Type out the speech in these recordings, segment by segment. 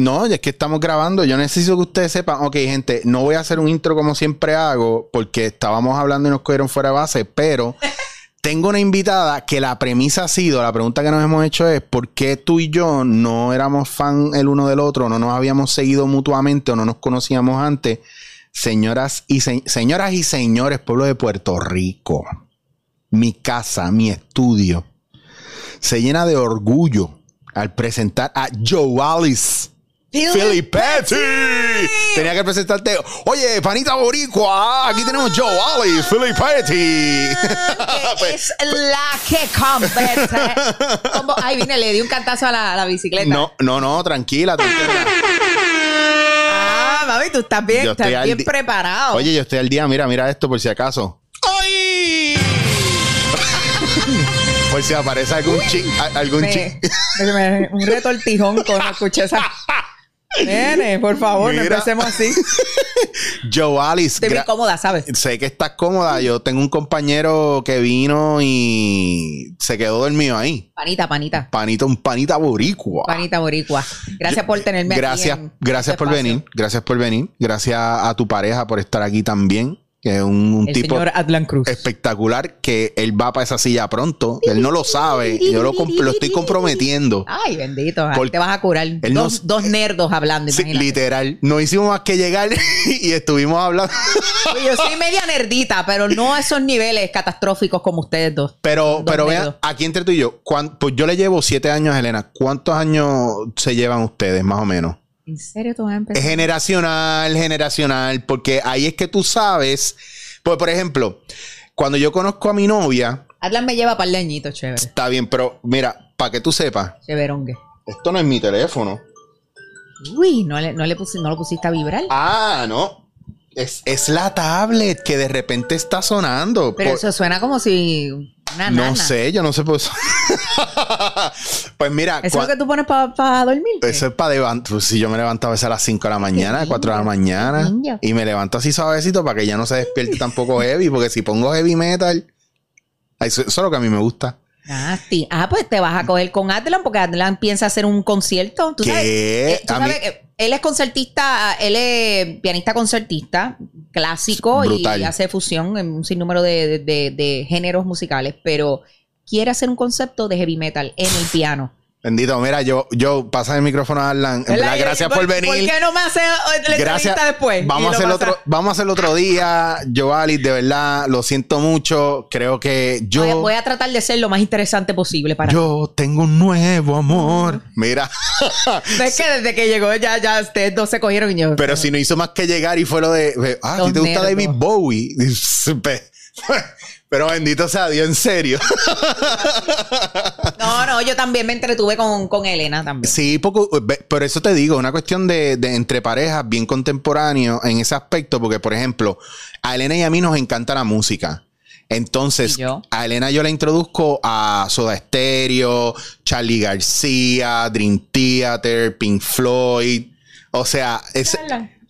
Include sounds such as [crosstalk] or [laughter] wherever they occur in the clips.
No, es que estamos grabando. Yo necesito que ustedes sepan. Ok, gente, no voy a hacer un intro como siempre hago, porque estábamos hablando y nos cogieron fuera de base, pero [laughs] tengo una invitada que la premisa ha sido, la pregunta que nos hemos hecho es: ¿por qué tú y yo no éramos fan el uno del otro, no nos habíamos seguido mutuamente o no nos conocíamos antes? Señoras y, señoras y señores, pueblo de Puerto Rico, mi casa, mi estudio, se llena de orgullo al presentar a Joe Alice Philly Petty. Tenía que presentarte. Oye, panita boricua. Aquí tenemos Joe Alice, Philly Petty. [laughs] es la que convence. Ay, vine, le di un cantazo a la, bicicleta. No, no, no, tranquila, tranquila. Ah, mami, tú estás bien, estás bien preparado. Oye, yo estoy al día. Mira, mira esto por si acaso. ¡Ay! [laughs] por si aparece algún ching, algún ching. un retortijón con la cuchesa. [laughs] Nene, por favor, no empecemos así. [laughs] Joe Alice. Estoy bien cómoda, ¿sabes? Sé que estás cómoda. Yo tengo un compañero que vino y se quedó dormido ahí. Panita, panita. Panita, un panita boricua. Panita boricua. Gracias por tenerme gracias, aquí. gracias por venir. Gracias por venir. Gracias a tu pareja por estar aquí también que es un, tipo espectacular que él va para esa silla pronto. Él no lo sabe. Yo lo, estoy comprometiendo. Ay, bendito. Porque te vas a curar. Dos, dos, nerdos hablando. Sí, literal. No hicimos más que llegar [laughs] y estuvimos hablando. yo soy media nerdita, pero no a esos niveles catastróficos como ustedes dos. Pero, pero vean, aquí entre tú y yo, pues yo le llevo siete años a Elena. ¿Cuántos años se llevan ustedes, más o menos? ¿En serio tú vas a empezar? Es generacional, generacional, porque ahí es que tú sabes. Pues, por ejemplo, cuando yo conozco a mi novia. Atlas me lleva para el leñito, chévere. Está bien, pero mira, para que tú sepas. Chéverongue. Esto no es mi teléfono. Uy, ¿no le, no le no lo pusiste a vibrar? Ah, no. Es, la tablet que de repente está sonando. Pero eso suena como si una No sé, yo no sé pues. [laughs] pues mira. ¿Eso es lo que tú pones para dormir? Eso es para levantar. Pues si yo me levanto a veces a las 5 de la mañana, 4 de la mañana. Y me levanto así suavecito para que ya no se despierte tampoco heavy. Porque si pongo heavy metal. Eso, eso es lo que a mí me gusta. Ah, sí. ah, pues te vas a coger con Adlan porque Adlan piensa hacer un concierto. ¿Tú sabes, eh, él es concertista, él es pianista concertista clásico y hace fusión en un sinnúmero de, de géneros musicales, pero quiere hacer un concepto de heavy metal en el piano. Bendito, mira, yo, yo pasa el micrófono a Arlan. gracias por, venir. ¿Por qué no me hace la gracias. después? Vamos a, hacer otro, vamos a hacer otro día. Yo, Ali, de verdad, lo siento mucho. Creo que yo. Voy a, tratar de ser lo más interesante posible para Yo tengo un nuevo amor. Mira. [laughs] Es que desde que llegó ya, ya ustedes dos se cogieron y yo. Pero si no hizo más que llegar y fue lo de. Ah, si te gusta David Bowie. [laughs] Pero bendito sea Dios, en serio. No, no, yo también me entretuve con, Elena también. Sí, poco, por eso te digo, una cuestión de, entre parejas bien contemporáneo en ese aspecto, porque por ejemplo, a Elena y a mí nos encanta la música. Entonces, a Elena yo la introduzco a Soda Stereo, Charlie García, Dream Theater, Pink Floyd. O sea, es,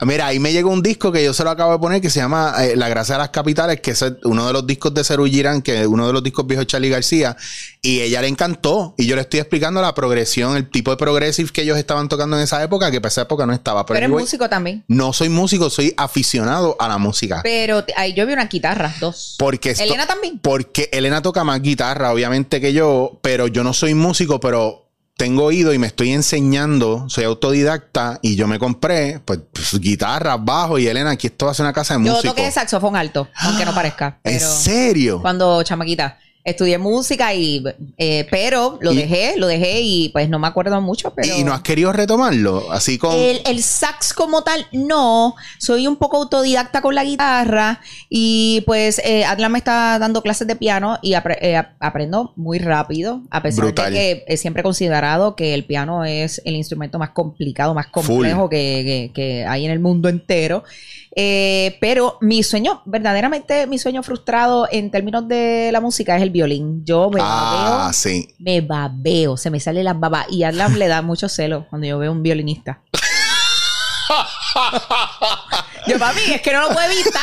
Mira, ahí me llegó un disco que yo se lo acabo de poner que se llama eh, La Gracia de las Capitales, que es uno de los discos de Ceru Girán, que es uno de los discos viejos de Charlie García. Y ella le encantó. Y yo le estoy explicando la progresión, el tipo de progressive que ellos estaban tocando en esa época, que para esa época no estaba. Pero, eres músico también. No soy músico, soy aficionado a la música. Pero ahí yo vi una guitarra, dos. Porque Elena también. Porque Elena toca más guitarra, obviamente, que yo, pero yo no soy músico, pero tengo oído y me estoy enseñando, soy autodidacta y yo me compré pues, pues guitarra, bajo y Elena, aquí esto va a ser una casa de música. Yo toqué saxofón alto, aunque no parezca. ¿En serio? Cuando chamaquita. Estudié música y eh, pero lo dejé, lo dejé y pues no me acuerdo mucho, pero ¿Y no has querido retomarlo? Así con el, sax como tal, no. Soy un poco autodidacta con la guitarra y pues eh, me está dando clases de piano y eh, aprendo muy rápido, a pesar de que he siempre considerado que el piano es el instrumento más complicado, más complejo que, que hay en el mundo entero. Eh, pero mi sueño, verdaderamente mi sueño frustrado en términos de la música es el violín. Yo me ah, babeo, sí. me babeo, se me sale la baba. Y a Adam le da mucho celo cuando yo veo un violinista. [laughs] Yo, papi, es que no lo puedo evitar.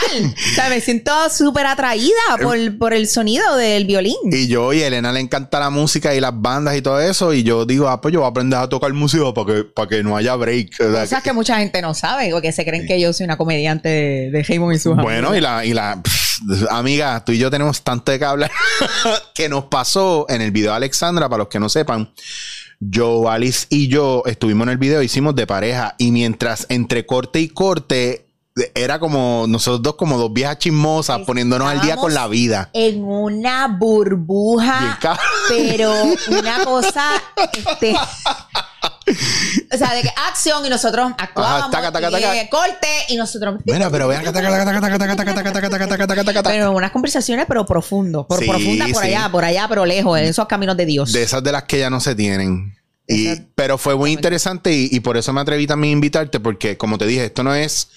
O sea, me siento súper atraída por, por, el sonido del violín. Y yo y a Elena le encanta la música y las bandas y todo eso. Y yo digo, ah, pues yo voy a aprender a tocar música para que, para que no haya break. Cosas que mucha gente no sabe, porque se creen que yo soy una comediante de, de y su Bueno, y la, y la amiga, tú y yo tenemos tanto de que hablar [laughs] que nos pasó en el video de Alexandra, para los que no sepan. Yo, Alice y yo estuvimos en el video, hicimos de pareja y mientras entre corte y corte era como nosotros dos como dos viejas chismosas poniéndonos al día con la vida. En una burbuja, pero una cosa este o sea, de que acción y nosotros actuábamos y corte y nosotros Mira, pero vean Pero unas conversaciones pero profundo, por profunda por allá, por allá, pero lejos, en esos caminos de Dios. De esas de las que ya no se tienen. Y, pero fue muy interesante y, y por eso me atreví también a invitarte porque como te dije, esto no es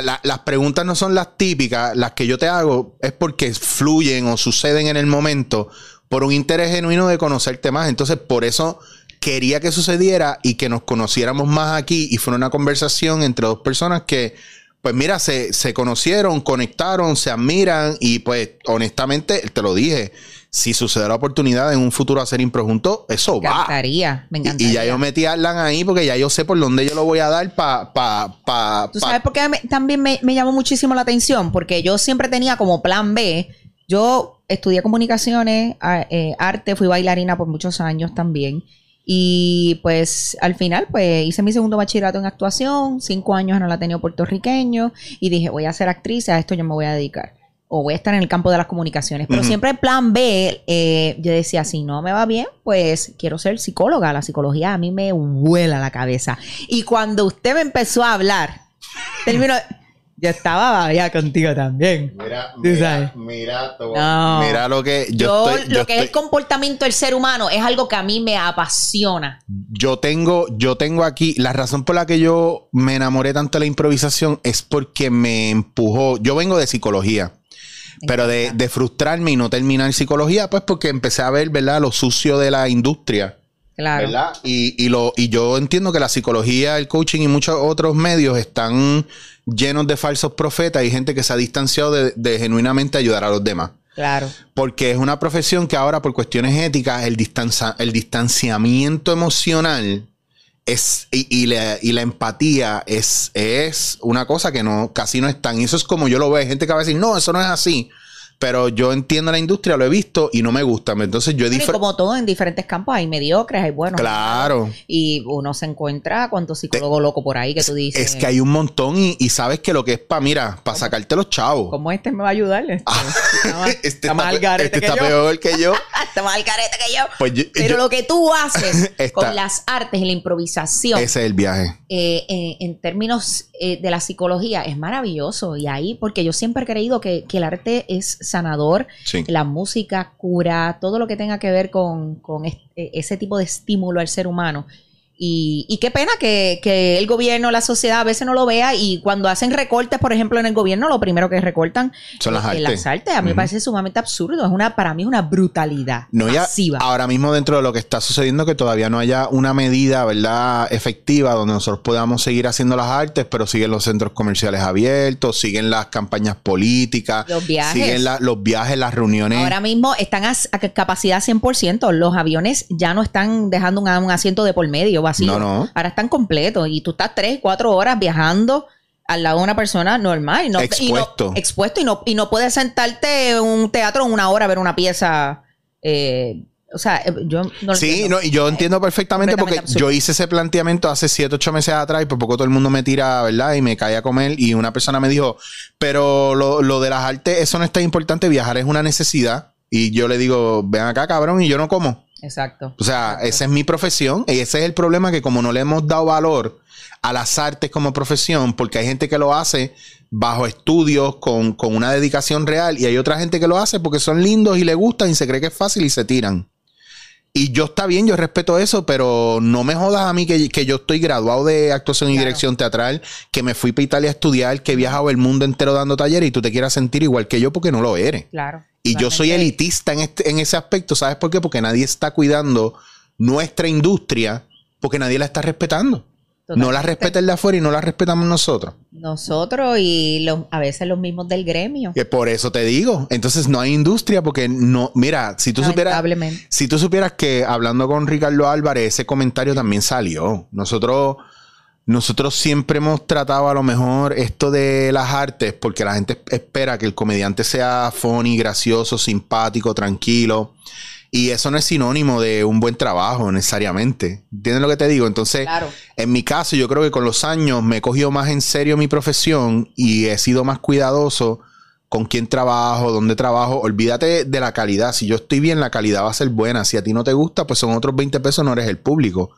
las preguntas no son las típicas, las que yo te hago es porque fluyen o suceden en el momento por un interés genuino de conocerte más. Entonces, por eso quería que sucediera y que nos conociéramos más aquí y fue una conversación entre dos personas que, pues mira, se, se conocieron, conectaron, se admiran y pues honestamente, te lo dije, si sucede la oportunidad en un futuro hacer impro juntos, eso me encantaría, Me encantaría. Y, ya yo metí a Arlan ahí porque ya yo sé por dónde yo lo voy a dar para... Pa, pa, ¿Tú sabes por qué también me, me, llamó muchísimo la atención? Porque yo siempre tenía como plan B. Yo estudié comunicaciones, eh, arte, fui bailarina por muchos años también. Y pues al final, pues hice mi segundo bachillerato en actuación, cinco años en el Ateneo puertorriqueño, y dije, voy a ser actriz, a esto yo me voy a dedicar o voy a estar en el campo de las comunicaciones. Pero siempre el plan B, eh, yo decía, si no me va bien, pues quiero ser psicóloga. La psicología a mí me vuela la cabeza. Y cuando usted me empezó a hablar, termino... Yo estaba ya contigo también. Mira, mira, mira, mira lo que yo, lo que es el comportamiento del ser humano es algo que a mí me apasiona. Yo tengo, yo tengo aquí la razón por la que yo me enamoré tanto de la improvisación es porque me empujó. Yo vengo de psicología. Pero de, frustrarme y no terminar psicología, pues porque empecé a ver, ¿verdad? Lo sucio de la industria. Claro. ¿verdad? Y, lo, y yo entiendo que la psicología, el coaching y muchos otros medios están llenos de falsos profetas y gente que se ha distanciado de, genuinamente ayudar a los demás. Claro. Porque es una profesión que ahora, por cuestiones éticas, el, el distanciamiento emocional es, y, la, y, la, empatía es, es una cosa que no, casi no es tan. Y eso es como yo lo veo. Gente que va a decir, no, eso no es así pero yo entiendo la industria, lo he visto y no me gusta. Entonces yo he Como todo en diferentes campos, hay mediocres, hay buenos. Claro. Y uno se encuentra cuántos psicólogos locos por ahí que tú dices. Es que hay un montón y, sabes que lo que es para, mira, para sacarte los chavos. ¿Cómo este me va a ayudar? Este, [laughs] ah, este está, más este está peor que yo. [laughs] está más que yo. Pues pero lo que tú haces [laughs] con las artes y la improvisación. Ese es el viaje. Eh, eh, en términos eh, de la psicología, es maravilloso. Y ahí, porque yo siempre he creído que, que el arte es sanador. La música cura, todo lo que tenga que ver con, con e, ese tipo de estímulo al ser humano. Y, qué pena que, el gobierno, la sociedad a veces no lo vea y cuando hacen recortes, por ejemplo, en el gobierno, lo primero que recortan son las, artes. A mí me parece sumamente absurdo. Es una, para mí, una brutalidad no masiva. ahora mismo dentro de lo que está sucediendo, que todavía no haya una medida, ¿verdad?, efectiva donde nosotros podamos seguir haciendo las artes, pero siguen los centros comerciales abiertos, siguen las campañas políticas, los viajes, siguen los viajes, las reuniones. Ahora mismo están a, capacidad 100%. Los aviones ya no están dejando un, un asiento de por medio no, no. Ahora están completos y tú estás tres, cuatro horas viajando al lado de una persona normal. Y no, expuesto. expuesto y no, y no puedes sentarte en un teatro una hora a ver una pieza. Eh, o sea, eh, yo no Sí, no, y yo entiendo perfectamente porque yo hice ese planteamiento hace siete, ocho meses atrás y por poco todo el mundo me tira, ¿verdad? Y me cae a comer y una persona me dijo, pero lo, lo de las artes, eso no es tan importante, viajar es una necesidad. Y yo le digo, ven acá, cabrón, y yo no como. Exacto. O sea, esa es mi profesión y ese es el problema que como no le hemos dado valor a las artes como profesión, porque hay gente que lo hace bajo estudios con, una dedicación real y hay otra gente que lo hace porque son lindos y le gustan y se cree que es fácil y se tiran. Y yo está bien, yo respeto eso, pero no me jodas a mí que, yo estoy graduado de actuación y dirección teatral, que me fui para Italia a estudiar, que he viajado el mundo entero dando talleres y tú te quieras sentir igual que yo porque no lo eres. Claro. Y yo soy elitista en, este, en ese aspecto, ¿sabes por qué? Porque nadie está cuidando nuestra industria porque nadie la está respetando. No la respeta el de afuera y no la respetamos nosotros. Nosotros y a veces los mismos del gremio. Que por eso te digo. Entonces no hay industria porque no. Mira, si tú supieras. Si tú supieras que hablando con Ricardo Álvarez, ese comentario también salió. Nosotros. Nosotros siempre hemos tratado a lo mejor esto de las artes porque la gente espera que el comediante sea funny, gracioso, simpático, tranquilo. Y eso no es sinónimo de un buen trabajo necesariamente. ¿Entiendes lo que te digo? Entonces, en mi caso, yo creo que con los años me he cogido más en serio mi profesión y he sido más cuidadoso con quién trabajo, dónde trabajo. Olvídate de la calidad. Si yo estoy bien, la calidad va a ser buena. Si a ti no te gusta, pues son otros 20 pesos, no eres el público.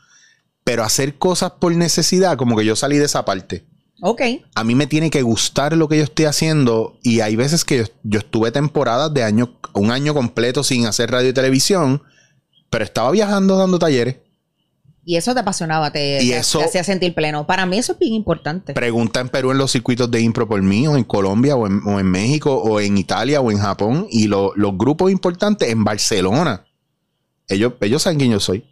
Pero hacer cosas por necesidad, como que yo salí de esa parte. Ok. A mí me tiene que gustar lo que yo estoy haciendo y hay veces que yo, estuve temporadas de año, un año completo sin hacer radio y televisión, pero estaba viajando dando talleres. Y eso te apasionaba, te, hacía sentir pleno. Para mí eso es bien importante. Pregunta en Perú en los circuitos de impro por mí, o en Colombia, o en, México, o en Italia, o en Japón. Y los grupos importantes en Barcelona. Ellos, ellos saben quién yo soy.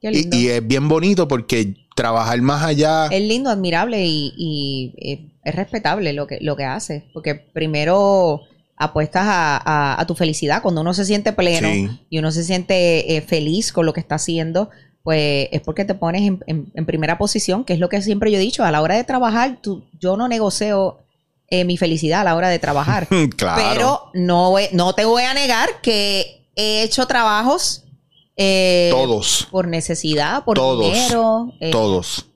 y, es bien bonito porque trabajar más allá. Es lindo, admirable y, eh, es respetable lo que, lo que hace. Porque primero apuestas a, tu felicidad. Cuando uno se siente pleno y uno se siente eh, feliz con lo que está haciendo, pues es porque te pones en, primera posición, que es lo que siempre yo he dicho. A la hora de trabajar, tú, yo no negocio eh, mi felicidad a la hora de trabajar. [laughs] claro. Pero no, no te voy a negar que he hecho trabajos eh, todos. Por necesidad, por dinero. Eh, todos.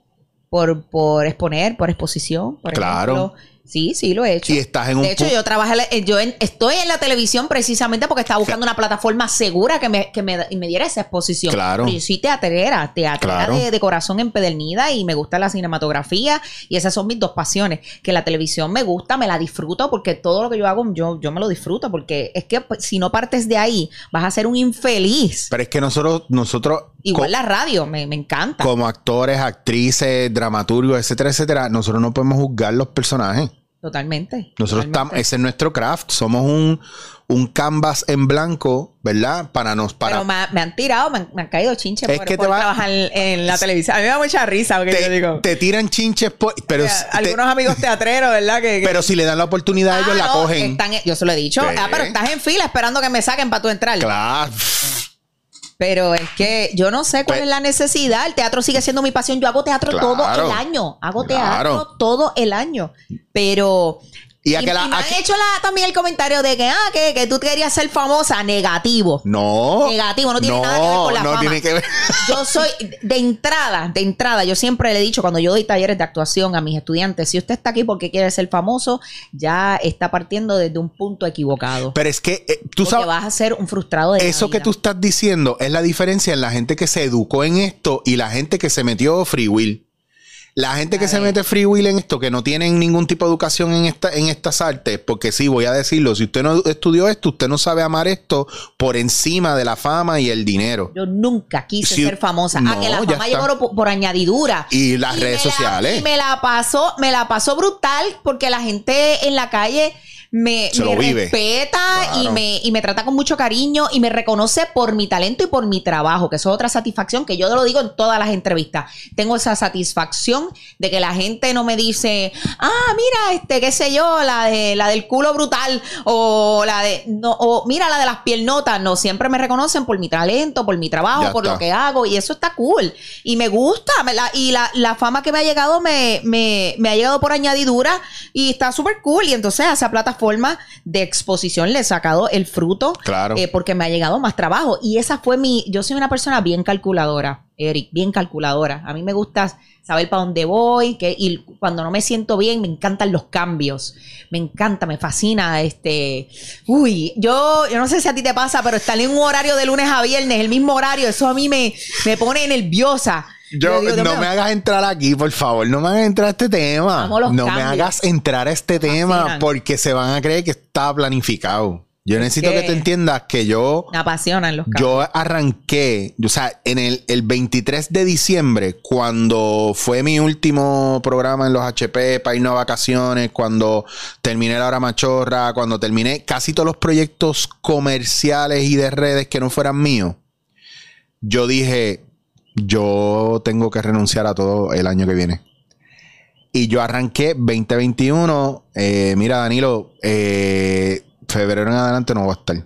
Por, por exponer, por exposición. Por claro. Sí, sí, lo he hecho. Y estás en de hecho, yo trabajo, eh, yo estoy en la televisión precisamente porque estaba buscando una plataforma segura que me, que me, diera esa exposición. Claro. Pero yo soy teatrera, teatrera de, corazón empedernida y me gusta la cinematografía y esas son mis dos pasiones. Que la televisión me gusta, me la disfruto porque todo lo que yo hago, yo, yo me lo disfruto porque es que pues, si no partes de ahí, vas a ser un infeliz. Pero es que nosotros, nosotros Igual la radio, me, me, encanta. Como actores, actrices, dramaturgos, etcétera, etcétera, nosotros no podemos juzgar los personajes. Totalmente. Nosotros estamos, ese es nuestro craft, somos un, un canvas en blanco, ¿verdad? Para nos para. Pero me, han tirado, me han, caído chinches por, que trabajar en, la televisión. A mí me da mucha risa porque te, yo digo. Te tiran chinches por, pero algunos amigos teatreros, ¿verdad? Que, Pero si le dan la oportunidad, ellos la ah, cogen. yo se lo he dicho. Ah, pero estás en fila esperando que me saquen para tú entrar. Claro. Pero es que yo no sé cuál pues es la necesidad. El teatro sigue siendo mi pasión. Yo hago teatro todo el año. Hago teatro todo el año. Pero y, me han hecho también el comentario de que, ah, que, que, tú querías ser famosa. Negativo. No. Negativo. No tiene nada que ver con la no Tiene que ver. [laughs] yo soy, de entrada, de entrada, yo siempre le he dicho cuando yo doy talleres de actuación a mis estudiantes, si usted está aquí porque quiere ser famoso, ya está partiendo desde un punto equivocado. Pero es que eh, tú sabes. vas a ser un frustrado de Eso que tú estás diciendo es la diferencia en la gente que se educó en esto y la gente que se metió free will. La gente que se mete free will en esto, que no tienen ningún tipo de educación en, esta, en estas artes, porque sí, voy a decirlo, si usted no estudió esto, usted no sabe amar esto por encima de la fama y el dinero. Yo nunca quise ser famosa. ah, que la fama llegó por, añadidura. Y las redes sociales. me la pasó, me la pasó brutal porque la gente en la calle me, respeta y, me, y me trata con mucho cariño y me reconoce por mi talento y por mi trabajo, que eso es otra satisfacción que yo lo digo en todas las entrevistas. Tengo esa satisfacción de que la gente no me dice, ah, mira, este, qué sé yo, la de la del culo brutal o la de no, o mira la de las piernotas. No, siempre me reconocen por mi talento, por mi trabajo, por lo que hago, y eso está cool. Y me gusta, y la, la, fama que me ha llegado me, me, me ha llegado por añadidura y está súper cool. Y entonces esa plataforma forma de exposición le he sacado el fruto. Claro. Eh, porque me ha llegado más trabajo. Y esa fue mi. Yo soy una persona bien calculadora, Eric, bien calculadora. A mí me gusta saber para dónde voy, que, y cuando no me siento bien, me encantan los cambios. Me encanta, me fascina. Este. Uy, yo, yo no sé si a ti te pasa, pero estar en un horario de lunes a viernes, el mismo horario, eso a mí me, me pone nerviosa. Yo, no me hagas entrar aquí, por favor. No me hagas entrar a este tema. No me hagas entrar a este tema porque se van a creer que está planificado. Yo necesito que, te entiendas que yo. Me apasionan los Yo arranqué, o sea, en el, el, 23 de diciembre, cuando fue mi último programa en los HP para irnos a vacaciones, cuando terminé la hora machorra, cuando terminé casi todos los proyectos comerciales y de redes que no fueran míos, yo dije, yo tengo que renunciar a todo el año que viene. Y yo arranqué 2021. Eh, mira, Danilo, eh, febrero en adelante no voy a estar.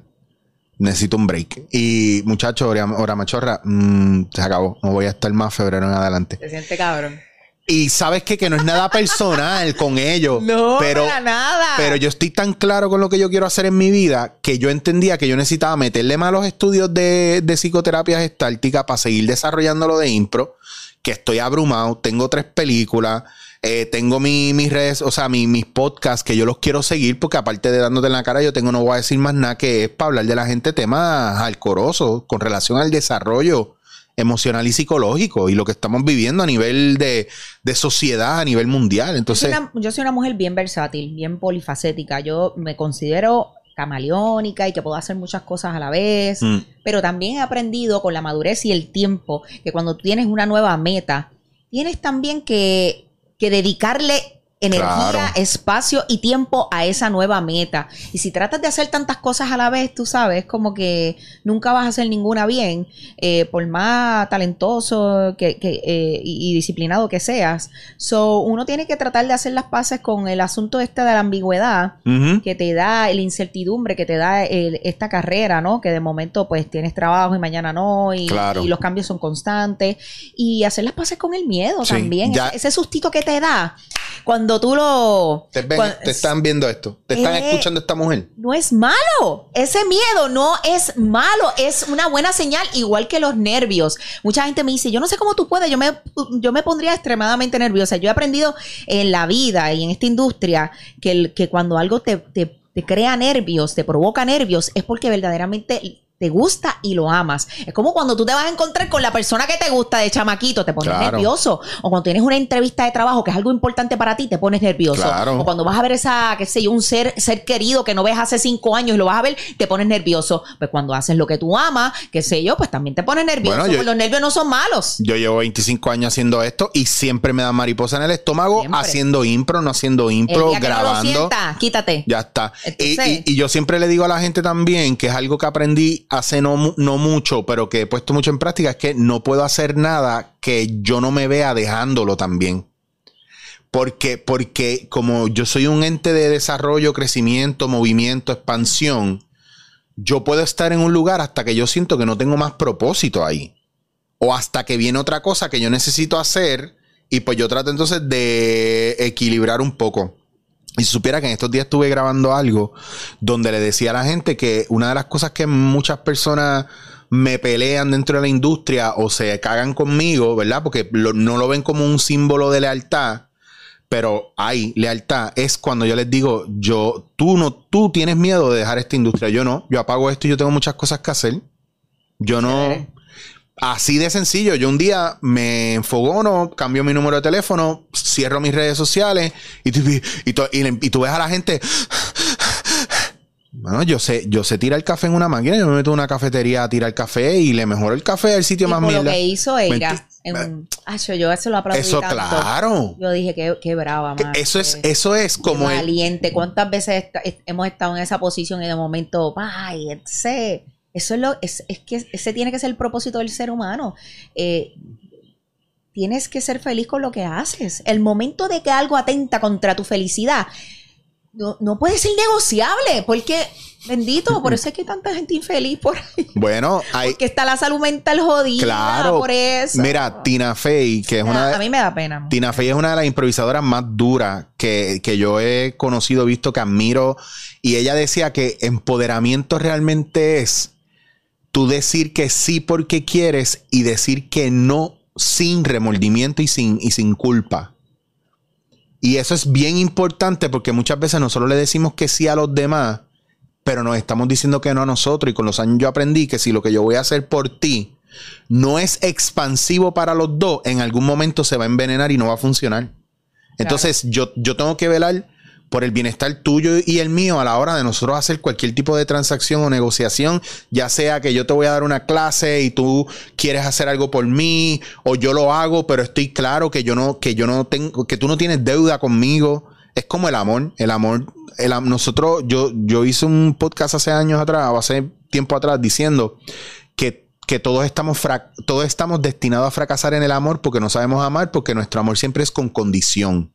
Necesito un break. Y muchachos, ahora machorra, mm, se acabó. No voy a estar más febrero en adelante. Se siente cabrón. Y sabes qué? que no es nada personal [laughs] con ellos. No, pero, nada. Pero yo estoy tan claro con lo que yo quiero hacer en mi vida que yo entendía que yo necesitaba meterle más a los estudios de, de psicoterapia gestáltica para seguir desarrollando lo de impro. Que estoy abrumado. Tengo tres películas. Eh, tengo mis redes, o sea, mis podcasts que yo los quiero seguir porque aparte de dándote en la cara, yo tengo, no voy a decir más nada que es para hablar de la gente temas alcorosos con relación al desarrollo emocional y psicológico y lo que estamos viviendo a nivel de, sociedad, a nivel mundial. Entonces, yo soy, una, mujer bien versátil, bien polifacética. Yo me considero camaleónica y que puedo hacer muchas cosas a la vez, mm. pero también he aprendido con la madurez y el tiempo que cuando tienes una nueva meta, tienes también que que dedicarle energía, espacio y tiempo a esa nueva meta. Y si tratas de hacer tantas cosas a la vez, tú sabes, como que nunca vas a hacer ninguna bien, eh, por más talentoso que, eh, y, disciplinado que seas. So, uno tiene que tratar de hacer las paces con el asunto este de la ambigüedad que te da, la incertidumbre que te da esta carrera, ¿no? Que de momento pues tienes trabajo y mañana no, y, los cambios son constantes. Y hacer las paces con el miedo también. Ese, ese sustito que te da cuando tú lo... Te, están viendo esto, te están eh, escuchando esta mujer. No es malo, ese miedo no es malo, es una buena señal, igual que los nervios. Mucha gente me dice, yo no sé cómo tú puedes, yo me, yo me pondría extremadamente nerviosa. Yo he aprendido en la vida y en esta industria que, que cuando algo te, te crea nervios, te provoca nervios, es porque verdaderamente te gusta y lo amas. Es como cuando tú te vas a encontrar con la persona que te gusta de chamaquito, te pones nervioso. O cuando tienes una entrevista de trabajo que es algo importante para ti, te pones nervioso. O cuando vas a ver esa, qué sé yo, un ser, ser querido que no ves hace cinco años y lo vas a ver, te pones nervioso. Pues cuando haces lo que tú amas, qué sé yo, pues también te pones nervioso. los nervios no son malos. Yo llevo 25 años haciendo esto y siempre me da mariposa en el estómago haciendo impro, no haciendo impro, grabando. quítate. Ya está. y yo siempre le digo a la gente también que es algo que aprendí hace no, no mucho, pero que he puesto mucho en práctica, es que no puedo hacer nada que yo no me vea dejándolo también. Porque, porque como yo soy un ente de desarrollo, crecimiento, movimiento, expansión, yo puedo estar en un lugar hasta que yo siento que no tengo más propósito ahí. O hasta que viene otra cosa que yo necesito hacer y pues yo trato entonces de equilibrar un poco. Y si supiera que en estos días estuve grabando algo donde le decía a la gente que una de las cosas que muchas personas me pelean dentro de la industria o se cagan conmigo, ¿verdad? Porque no lo ven como un símbolo de lealtad, pero hay lealtad. Es cuando yo les digo, yo, tú no, tú tienes miedo de dejar esta industria. Yo no, yo apago esto y yo tengo muchas cosas que hacer. Yo no. Así de sencillo. Yo un día me enfogono, cambio mi número de teléfono, cierro mis redes sociales y, y, tú ves a la gente. Bueno, yo sé, yo sé tirar el café en una máquina, yo me meto en una cafetería a tirar café y le mejoro el café al sitio más mierda. Lo que hizo ella. En, yo eso lo aplaudí Eso, claro. Yo dije, qué, qué brava, Eso es, eso es como. Valiente. ¿Cuántas veces hemos estado en esa posición y de momento, ay, sé eso es lo, es, es que ese tiene que ser el propósito del ser humano. Eh, tienes que ser feliz con lo que haces. El momento de que algo atenta contra tu felicidad no, puede ser negociable, porque bendito, por eso es que hay tanta gente infeliz por ahí. Bueno, hay. Porque está la salud mental jodida claro, por eso. Mira, Tina Fey, que es una. A mí me da pena. Tina Fey es una de las improvisadoras más duras que, que yo he conocido, visto, que admiro. Y ella decía que empoderamiento realmente es tú decir que sí porque quieres y decir que no sin remordimiento y sin, y sin culpa. Y eso es bien importante porque muchas veces nosotros le decimos que sí a los demás, pero nos estamos diciendo que no a nosotros. Y con los años yo aprendí que si lo que yo voy a hacer por ti no es expansivo para los dos, en algún momento se va a envenenar y no va a funcionar. Entonces yo, yo tengo que velar por el bienestar tuyo y el mío a la hora de nosotros hacer cualquier tipo de transacción o negociación, ya sea que yo te voy a dar una clase y tú quieres hacer algo por mí o yo lo hago, pero estoy claro que yo no que yo no tengo que tú no tienes deuda conmigo. Es como el amor, el amor, el, nosotros yo yo hice un podcast hace años atrás o hace tiempo atrás diciendo que que todos estamos, todos estamos destinados a fracasar en el amor porque no sabemos amar, porque nuestro amor siempre es con condición.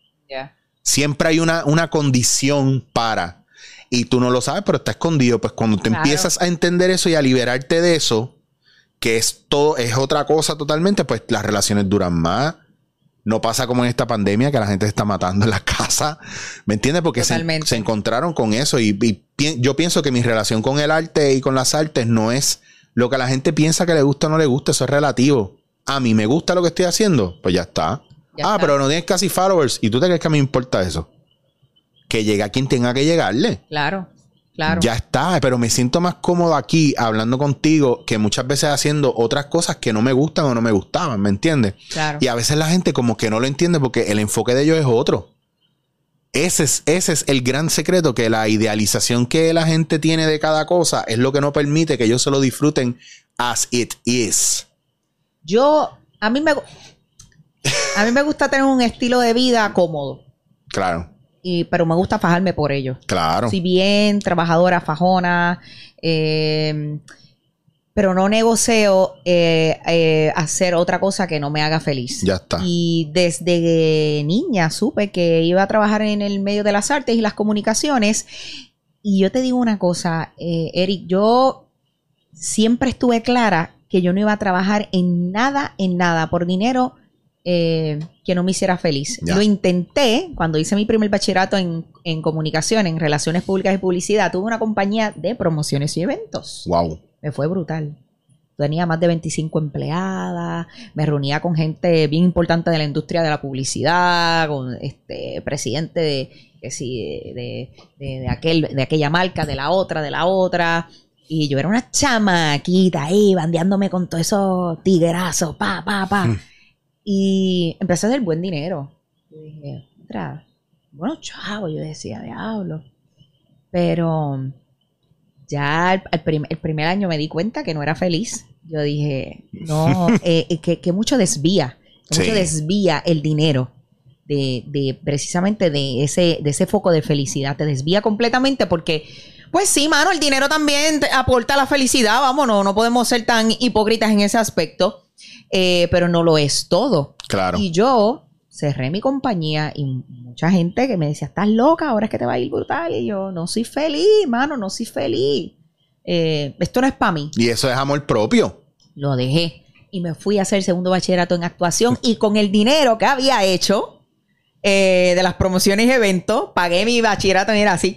Siempre hay una, una condición para. Y tú no lo sabes, pero está escondido. Pues cuando te empiezas a entender eso y a liberarte de eso, que es todo, es otra cosa totalmente, pues las relaciones duran más. No pasa como en esta pandemia que la gente se está matando en la casa. ¿Me entiendes? Porque se, encontraron con eso. Y, yo pienso que mi relación con el arte y con las artes no es lo que la gente piensa que le gusta o no le gusta. Eso es relativo. A mí me gusta lo que estoy haciendo. Pues ya está ah, pero no tienes casi followers. ¿Y tú te crees que a mí me importa eso? Que llegue a quien tenga que llegarle. Claro. Claro. Ya está, pero me siento más cómodo aquí hablando contigo que muchas veces haciendo otras cosas que no me gustan o no me gustaban, ¿me entiendes? Claro. Y a veces la gente como que no lo entiende porque el enfoque de ellos es otro. Ese es, ese es el gran secreto, que la idealización que la gente tiene de cada cosa es lo que no permite que ellos se lo disfruten as it is. Yo, a mí me, a mí me gusta tener un estilo de vida cómodo. Claro. Y, pero me gusta fajarme por ello. Claro. Si bien, trabajadora, fajona, eh, pero no negocio eh, eh, hacer otra cosa que no me haga feliz. Ya está. Y desde niña supe que iba a trabajar en el medio de las artes y las comunicaciones. Y yo te digo una cosa, Eric, yo siempre estuve clara que yo no iba a trabajar en nada, en nada, por dinero eh, que no me hiciera feliz. Lo intenté cuando hice mi primer bachillerato en, comunicación, en relaciones públicas y publicidad. Tuve una compañía de promociones y eventos. Wow. Me fue brutal. Tenía más de 25 empleadas, me reunía con gente bien importante de la industria de la publicidad, con este presidente de, que de, de, aquel, de aquella marca, de la otra, de la otra. Y yo era una chamaquita ahí, bandeándome con todos esos tiguerazos, pa, pa, pa. Hmm. Y empecé a hacer buen dinero. Yo dije, otra, bueno, chavo, yo decía, diablo. Pero ya el, primer año me di cuenta que no era feliz. Yo dije, no, [laughs] eh, eh, que, mucho desvía, mucho desvía el dinero de, de, precisamente de ese, de ese foco de felicidad. Te desvía completamente porque, pues sí, mano, el dinero también aporta la felicidad, vámonos, no podemos ser tan hipócritas en ese aspecto. Eh, pero no lo es todo. Claro. Y yo cerré mi compañía y mucha gente que me decía, estás loca, ahora es que te va a ir brutal. Y yo, no soy feliz, mano, no soy feliz. Eh, esto no es para mí. Y eso es amor propio. Lo dejé y me fui a hacer segundo bachillerato en actuación y con el dinero que había hecho, eh, de las promociones y eventos, pagué mi bachillerato, era así,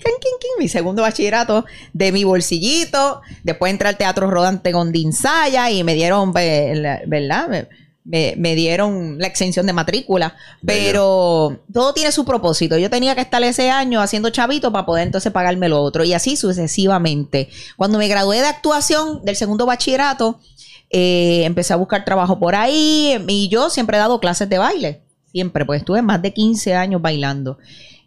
mi segundo bachillerato de mi bolsillito, después entré al Teatro Rodante con Dinsaya y me dieron, ¿verdad? Me, dieron la exención de matrícula, pero todo tiene su propósito. Yo tenía que estar ese año haciendo chavito para poder entonces pagarme lo otro y así sucesivamente. Cuando me gradué de actuación del segundo bachillerato, eh, empecé a buscar trabajo por ahí y yo siempre he dado clases de baile siempre, pues estuve más de 15 años bailando.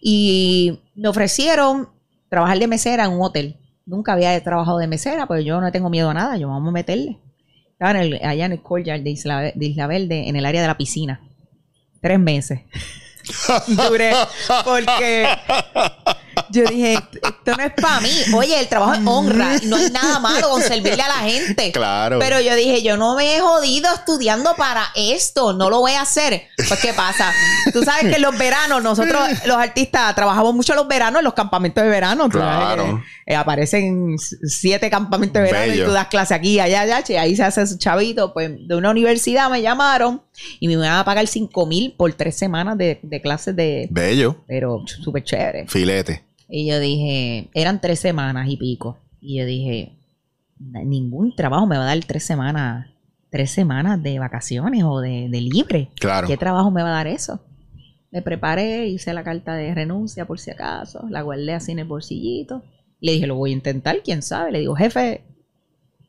Y me ofrecieron trabajar de mesera en un hotel. Nunca había trabajado de mesera, pues yo no tengo miedo a nada, yo vamos a meterle. Estaba allá en el courtyard de Isla, de Isla Verde, en el área de la piscina. Tres meses. [laughs] Duré porque yo dije, esto no es para mí. Oye, el trabajo es honra. No hay nada malo con servirle a la gente. Claro. Pero yo dije, yo no me he jodido estudiando para esto. No lo voy a hacer. Pues, ¿qué pasa? Tú sabes que en los veranos, nosotros los artistas trabajamos mucho los veranos en los campamentos de verano. Claro. Eh, aparecen siete campamentos de verano y tú das clase aquí, allá, allá. Y ahí se hace su chavito. Pues de una universidad me llamaron y me iban a pagar cinco mil por tres semanas de, de clases de... Bello. Pero súper chévere. Filete. Y yo dije, eran tres semanas y pico. Y yo dije, ningún trabajo me va a dar tres semanas, tres semanas de vacaciones o de, libre. Claro. ¿Qué trabajo me va a dar eso? Me preparé, hice la carta de renuncia por si acaso, la guardé así en el bolsillito. Le dije, lo voy a intentar, quién sabe. Le digo, jefe,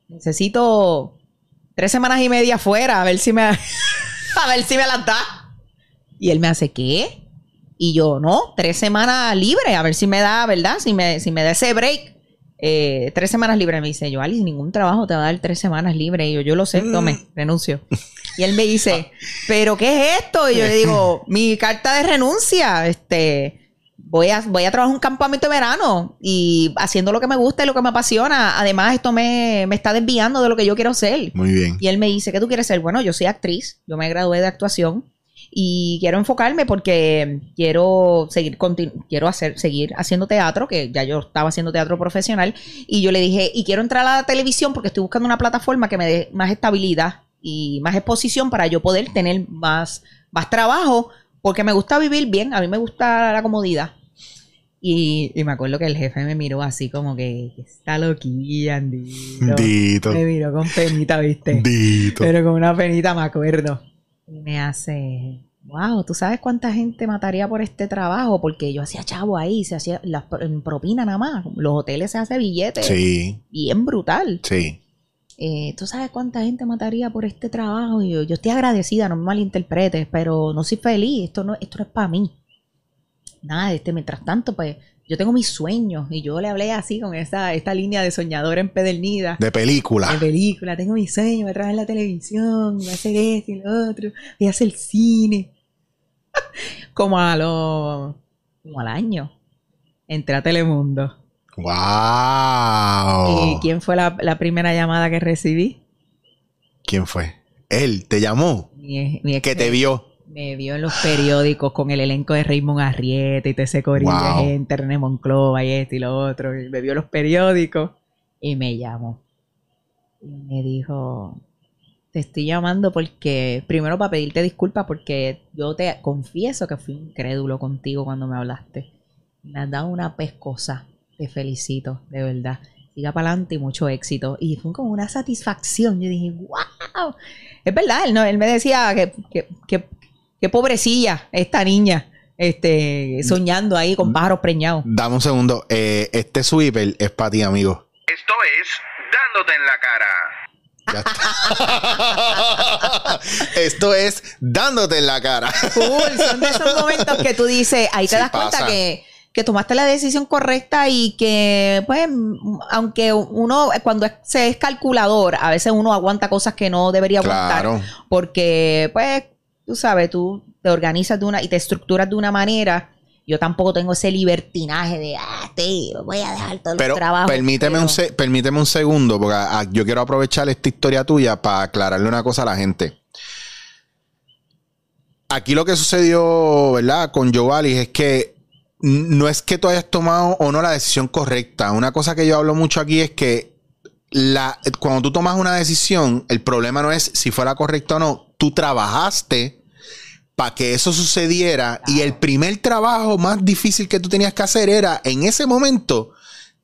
necesito tres semanas y media fuera, a ver si me, [laughs] a ver si me las da. Y él me hace, ¿qué? Y yo, no, tres semanas libre, a ver si me da, ¿verdad? Si me, si me da ese break. Eh, tres semanas libre. Me dice, yo, Alice, ningún trabajo te va a dar tres semanas libre. Y yo, yo lo sé, mm. tome, renuncio. Y él me dice, [laughs] ¿pero qué es esto? Y yo le digo, mi carta de renuncia, este, voy a, voy a trabajar un campamento de verano y haciendo lo que me gusta y lo que me apasiona. Además, esto me, me está desviando de lo que yo quiero ser. Muy bien. Y él me dice, ¿qué tú quieres ser? Bueno, yo soy actriz, yo me gradué de actuación y quiero enfocarme porque quiero seguir quiero hacer seguir haciendo teatro que ya yo estaba haciendo teatro profesional y yo le dije y quiero entrar a la televisión porque estoy buscando una plataforma que me dé más estabilidad y más exposición para yo poder tener más más trabajo porque me gusta vivir bien a mí me gusta la comodidad y, me acuerdo que el jefe me miró así como que, está loquilla, Dito. Me miró con penita, ¿viste? Dito. Pero con una penita me acuerdo. Y me hace, wow, ¿tú sabes cuánta gente mataría por este trabajo? Porque yo hacía chavo ahí, se hacía la propina nada más. Los hoteles se hace billetes. Sí. Bien brutal. Sí. Eh, ¿Tú sabes cuánta gente mataría por este trabajo? Y yo, yo estoy agradecida, no me malinterpretes, pero no soy feliz. Esto no, esto no es para mí. Nada, este, mientras tanto, pues yo tengo mis sueños y yo le hablé así con esa, esta línea de soñadora empedernida. De película. De película. Tengo mis sueños, me traje en la televisión, voy a hacer esto y lo otro, voy a hacer el cine. [laughs] como a lo, como al año. Entré a Telemundo. ¡Wow! ¿Y quién fue la, primera llamada que recibí? ¿Quién fue? Él te llamó. que te vio. Me vio en los periódicos con el elenco de Raymond Arrieta y ese corillo wow. gente, René Monclova y esto y lo otro. me vio en los periódicos y me llamó. Y me dijo, te estoy llamando porque, primero para pedirte disculpas porque yo te confieso que fui incrédulo contigo cuando me hablaste. Me has dado una pescosa. Te felicito, de verdad. Siga para adelante y mucho éxito. Y fue como una satisfacción. Yo dije, wow. Es verdad, él, no, él me decía que, que Qué pobrecilla esta niña. Este, soñando ahí con pájaros preñados. Dame un segundo. Eh, este sweeper es para ti, amigo. Esto es dándote en la cara. [laughs] Esto es dándote en la cara. Cool, son de esos momentos que tú dices, ahí te das cuenta que, que, tomaste la decisión correcta y que, pues, aunque uno, cuando se es calculador, a veces uno aguanta cosas que no debería aguantar. Claro. Porque, pues, tú sabes, tú te organizas de una y te estructuras de una manera. Yo tampoco tengo ese libertinaje de, ah, tío, voy a dejar todo el trabajo. Permíteme, Un permíteme un segundo, porque ah, yo quiero aprovechar esta historia tuya para aclararle una cosa a la gente. Aquí lo que sucedió, ¿verdad? Con Jovalis es que no es que tú hayas tomado o no la decisión correcta. Una cosa que yo hablo mucho aquí es que la, cuando tú tomas una decisión, el problema no es si fuera correcta o no, tú trabajaste para que eso sucediera y el primer trabajo más difícil que tú tenías que hacer era en ese momento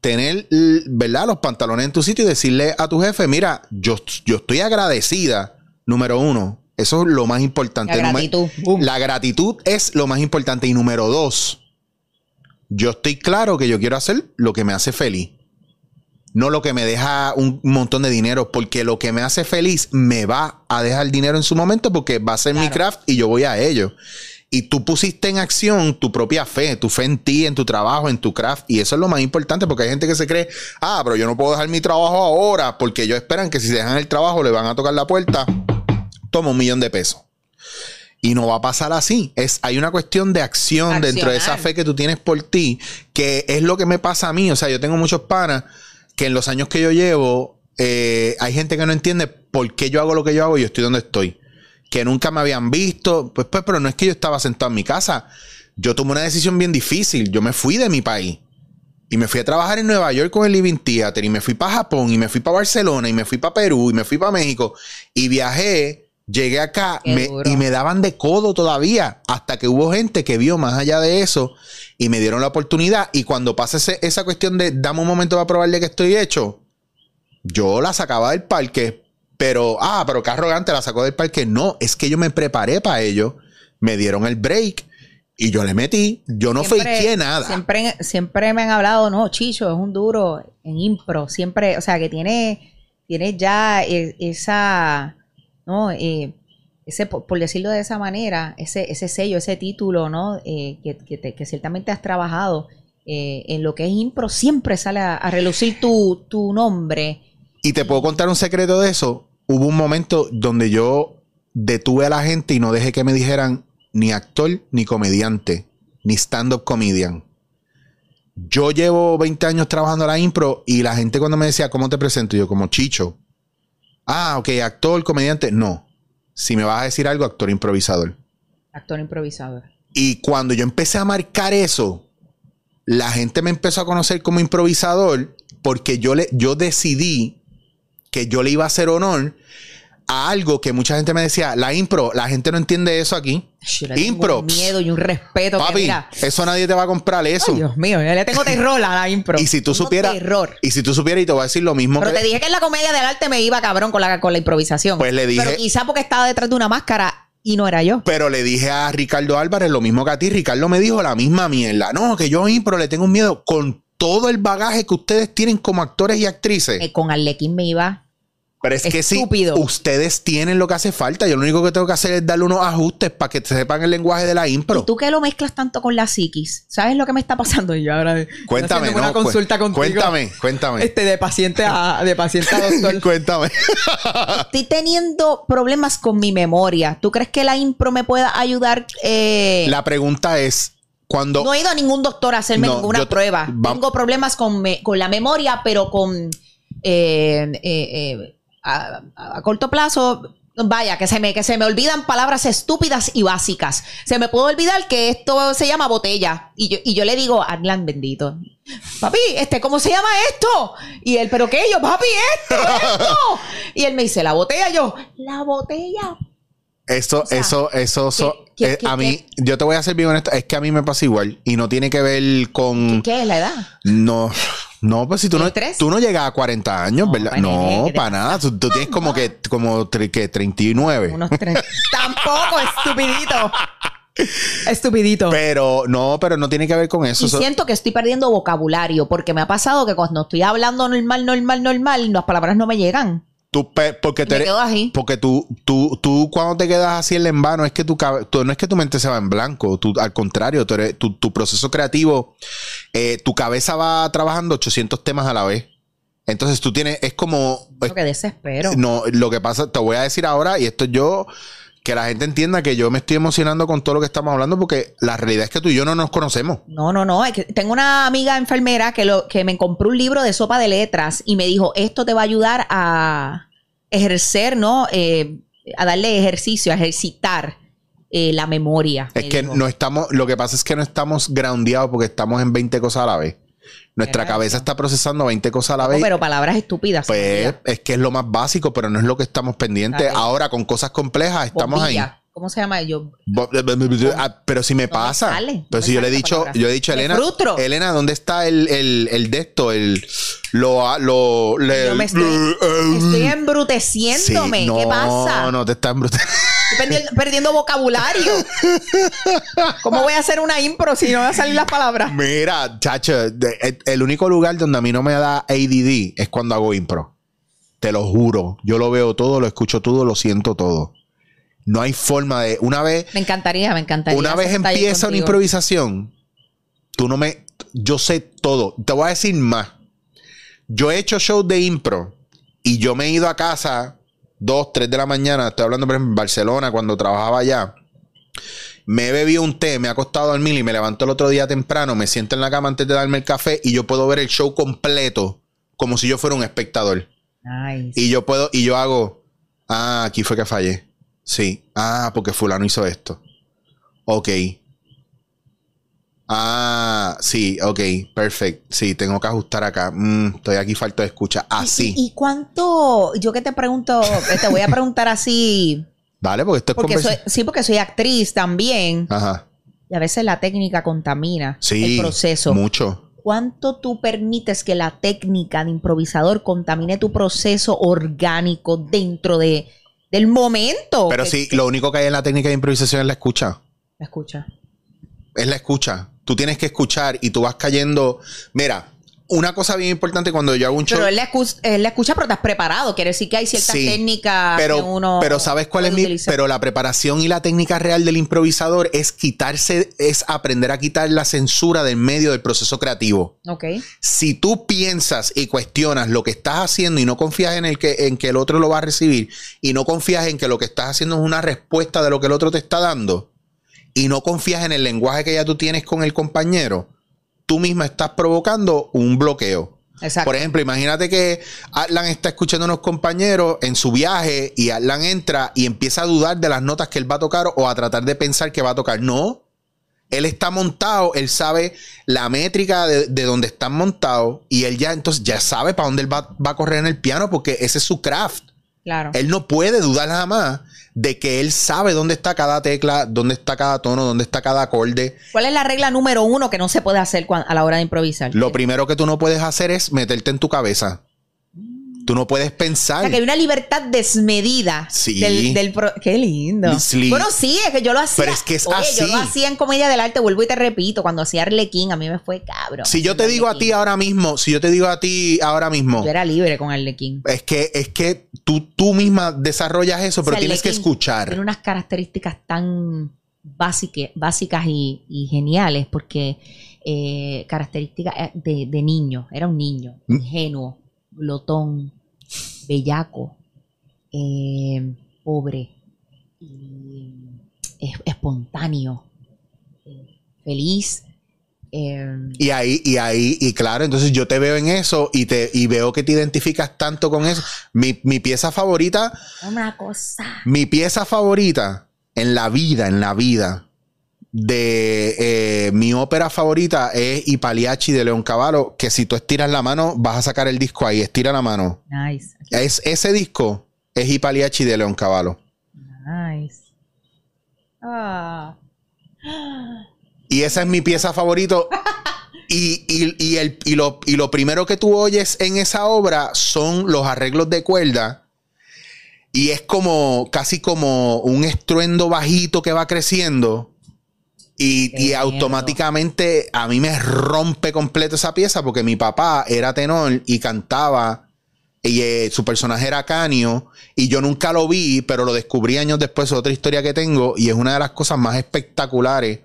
tener, ¿verdad? Los pantalones en tu sitio y decirle a tu jefe, mira, yo, yo estoy agradecida, número uno. Eso es lo más importante. La gratitud. La gratitud es lo más importante. Y número dos, yo estoy claro que yo quiero hacer lo que me hace feliz no lo que me deja un montón de dinero, porque lo que me hace feliz me va a dejar dinero en su momento porque va a ser mi craft y yo voy a ello. Y tú pusiste en acción tu propia fe, tu fe en ti, en tu trabajo, en tu craft. Y eso es lo más importante porque hay gente que se cree, ah, pero yo no puedo dejar mi trabajo ahora porque ellos esperan que si dejan el trabajo le van a tocar la puerta, toma un millón de pesos. Y no va a pasar así. Es, hay una cuestión de acción dentro de esa fe que tú tienes por ti, que es lo que me pasa a mí. O sea, yo tengo muchos panas que en los años que yo llevo, eh, hay gente que no entiende por qué yo hago lo que yo hago y yo estoy donde estoy. Que nunca me habían visto. Pues, pues, pero no es que yo estaba sentado en mi casa. Yo tomé una decisión bien difícil. Yo me fui de mi país. Y me fui a trabajar en Nueva York con el Living Theater. Y me fui para Japón. Y me fui para Barcelona. Y me fui para Perú. Y me fui para México. Y viajé. Llegué acá y me daban de codo todavía. Hasta que hubo gente que vio más allá de eso y me dieron la oportunidad. Y cuando pasa esa cuestión de dame un momento para probarle que estoy hecho, yo la sacaba del parque. Pero, ah, pero qué arrogante la sacó del parque. No, es que yo me preparé para ello. Me dieron el break y yo le metí. Yo no fui nada. Siempre, siempre me han hablado, no, Chicho, es un duro en impro. Siempre, o sea, que tiene, tiene ya e, esa, ¿no? Eh, ese, por, decirlo de esa manera, ese, ese sello, ese título, ¿no? Eh, que, ciertamente has trabajado eh, en lo que es impro, siempre sale a, relucir tu, nombre. Y te puedo contar un secreto de eso. Hubo un momento donde yo detuve a la gente y no dejé que me dijeran ni actor, ni comediante, ni stand-up comedian. yo llevo 20 años trabajando la impro y la gente cuando me decía, ¿cómo te presento? Yo como Chicho. Ah, ok, actor, comediante. No. Si me vas a decir algo, actor improvisador. Actor improvisador. Y cuando yo empecé a marcar eso, la gente me empezó a conocer como improvisador porque yo, le, yo decidí que yo le iba a hacer honor a algo que mucha gente me decía, la impro, la gente no entiende eso aquí. impro. Un miedo y un respeto. Papi, eso nadie te va a comprar eso. Dios mío, yo le tengo terror a la impro. Y si tú supieras. Y si tú supieras, y te voy a decir lo mismo. Pero te dije que en la comedia del arte me iba cabrón con la, con la improvisación. Pues le dije. Pero quizá porque estaba detrás de una máscara y no era yo. Pero le dije a Ricardo Álvarez lo mismo que a ti. Ricardo me dijo la misma mierda. No, que yo impro le tengo un miedo con todo el bagaje que ustedes tienen como actores y actrices. Eh, con Arlequín me iba pero es que si ustedes tienen lo que hace falta, yo lo único que tengo que hacer es darle unos ajustes para que sepan el lenguaje de la impro. ¿Y tú que lo mezclas tanto con la psiquis? ¿Sabes lo que me está pasando? Y [laughs] yo ahora cuéntame, una consulta contigo. Cuéntame, cuéntame. Este de paciente a de paciente a [laughs] doctor. cuéntame. Estoy teniendo problemas con mi memoria. ¿Tú crees que la impro me pueda ayudar? Eh? La pregunta es cuando no he ido a ningún doctor a hacerme ninguna prueba. Tengo problemas con, con la memoria, pero con eh, eh, a, corto plazo, vaya, que se, me, que se me olvidan palabras estúpidas y básicas. Se me puede olvidar que esto se llama botella. Y yo, y yo le digo, Arlan, bendito. Papi, este, ¿cómo se llama esto? Y él, ¿pero qué? yo, papi, esto, [laughs] esto. Y él me dice, la botella. Yo, la botella. Eso, eso, eso, eh, a mí, yo te voy a ser bien honesto, es que a mí me pasa igual y no tiene que ver con... ¿Qué es la edad? No, no, pues si tú no, tú no llegas a 40 años, ¿verdad? no, para nada. Tú, tienes como que, como que 39. Unos [laughs] Tampoco, estupidito. Estupidito. Pero no, pero no tiene que ver con eso. Y siento que estoy perdiendo vocabulario porque me ha pasado que cuando estoy hablando normal, normal, normal, las palabras no me llegan. Tú, porque te, porque tú, tú, tú cuando te quedas así en vano es que tu, no es que tu mente se va en blanco, tú, al contrario, tu, tu, proceso creativo, eh, tu cabeza va trabajando 800 temas a la vez. Entonces tú tienes, es como... Lo que desespero. No, lo que pasa, te voy a decir ahora, y esto yo, que la gente entienda que yo me estoy emocionando con todo lo que estamos hablando porque la realidad es que tú y yo no nos conocemos. No, no, no. tengo una amiga enfermera que, lo, que me compró un libro de sopa de letras y me dijo, esto te va a ayudar a ejercer, ¿no? Eh, a darle ejercicio, a ejercitar eh, la memoria. Es que no estamos, lo que pasa es que no estamos groundeados porque estamos en 20 cosas a la vez. Nuestra cabeza está procesando 20 cosas a la vez. pero palabras estúpidas. Pues es que es lo más básico, pero no es lo que estamos pendientes. Ahora con cosas complejas estamos ahí. ¿Cómo se llama? Yo. Ah, pero si me pasa. pero si yo le he dicho, yo he dicho a Elena. Elena, ¿dónde está el, el, el de esto? El lo, lo le, me estoy, embruteciéndome. ¿Qué pasa? No, no te está embruteciendo. Estoy perdiendo, vocabulario. ¿Cómo voy a hacer una impro si no van a salir las palabras? Mira, chacho, el único lugar donde a mí no me da ADD es cuando hago impro. Te lo juro. Yo lo veo todo, lo escucho todo, lo siento todo. No hay forma de. Una vez. Me encantaría, me encantaría. Una vez empieza una improvisación, tú no me. Yo sé todo. Te voy a decir más. Yo he hecho shows de impro y yo me he ido a casa dos, tres de la mañana. Estoy hablando, por ejemplo, en Barcelona, cuando trabajaba allá. Me he bebido un té, me ha costado dormir y me levanto el otro día temprano, me siento en la cama antes de darme el café y yo puedo ver el show completo como si yo fuera un espectador. Nice. Y yo puedo, y yo hago, ah, aquí fue que fallé. Sí. Ah, porque fulano hizo esto. Ok. Ah, sí, ok, perfecto. Sí, tengo que ajustar acá. Mm, estoy aquí, falta de escucha. Así. ¿Y, cuánto? Yo que te pregunto, te voy a preguntar así. [laughs] Dale, porque esto es porque Sí, porque soy actriz también. Ajá. Y a veces la técnica contamina el proceso. Mucho. ¿Cuánto tú permites que la técnica de improvisador contamine tu proceso orgánico dentro de del momento. Pero sí, lo único que hay en la técnica de improvisación es la escucha. La escucha. Es la escucha. Tú tienes que escuchar y tú vas cayendo. Mira, una cosa bien importante cuando yo hago un show. Pero él la, escucha, pero estás preparado. Quiere decir que hay ciertas técnicas pero, que uno. Pero ¿sabes cuál es mi.? Pero la preparación y la técnica real del improvisador es quitarse, es aprender a quitar la censura del medio del proceso creativo. Ok. Si tú piensas y cuestionas lo que estás haciendo y no confías en, el que, en que el otro lo va a recibir y no confías en que lo que estás haciendo es una respuesta de lo que el otro te está dando y no confías en el lenguaje que ya tú tienes con el compañero tú misma estás provocando un bloqueo. Por ejemplo, imagínate que Atlan está escuchando a unos compañeros en su viaje y Atlan entra y empieza a dudar de las notas que él va a tocar o a tratar de pensar que va a tocar. No. Él está montado, él sabe la métrica de, donde están montados y él ya entonces ya sabe para dónde él va, va, a correr en el piano porque ese es su craft. Claro. Él no puede dudar nada más de que él sabe dónde está cada tecla, dónde está cada tono, dónde está cada acorde. ¿Cuál es la regla número uno que no se puede hacer a la hora de improvisar? Lo primero que tú no puedes hacer es meterte en tu cabeza. Tú no puedes pensar. O sea, que hay una libertad desmedida. Sí. Del, Qué lindo. Bueno, sí, es que yo lo hacía. Pero es que es así. Yo lo hacía en Comedia del Arte, vuelvo y te repito, cuando hacía Arlequín, a mí me fue cabrón. Si yo te digo a ti ahora mismo, si yo te digo a ti ahora mismo. Yo era libre con Arlequín. Es que, es que tú, tú misma desarrollas eso, pero tienes que escuchar. Tiene unas características tan básicas, básicas y, geniales, porque eh, características eh, de, de niño. Era un niño, mm. ingenuo, glotón bellaco, eh, pobre, espontáneo, feliz. Eh, y ahí, y ahí, y claro, entonces yo te veo en eso y te y veo que te identificas tanto con eso. Mi, pieza favorita. Una cosa. Mi pieza favorita en la vida, en la vida, de eh, mi ópera favorita es Ipaliachi de León Cavallo, que si tú estiras la mano, vas a sacar el disco ahí, estira la mano. Nice. Es, ese disco es Ipaliachi de León Cavallo. Nice. Ah. Y esa es mi pieza favorito. [laughs] Y, y, el, y, lo, y lo primero que tú oyes en esa obra son los arreglos de cuerda. Y es como casi como un estruendo bajito que va creciendo y, automáticamente a mí me rompe completo esa pieza porque mi papá era tenor y cantaba y eh, su personaje era Canio y yo nunca lo vi, pero lo descubrí años después, otra historia que tengo y es una de las cosas más espectaculares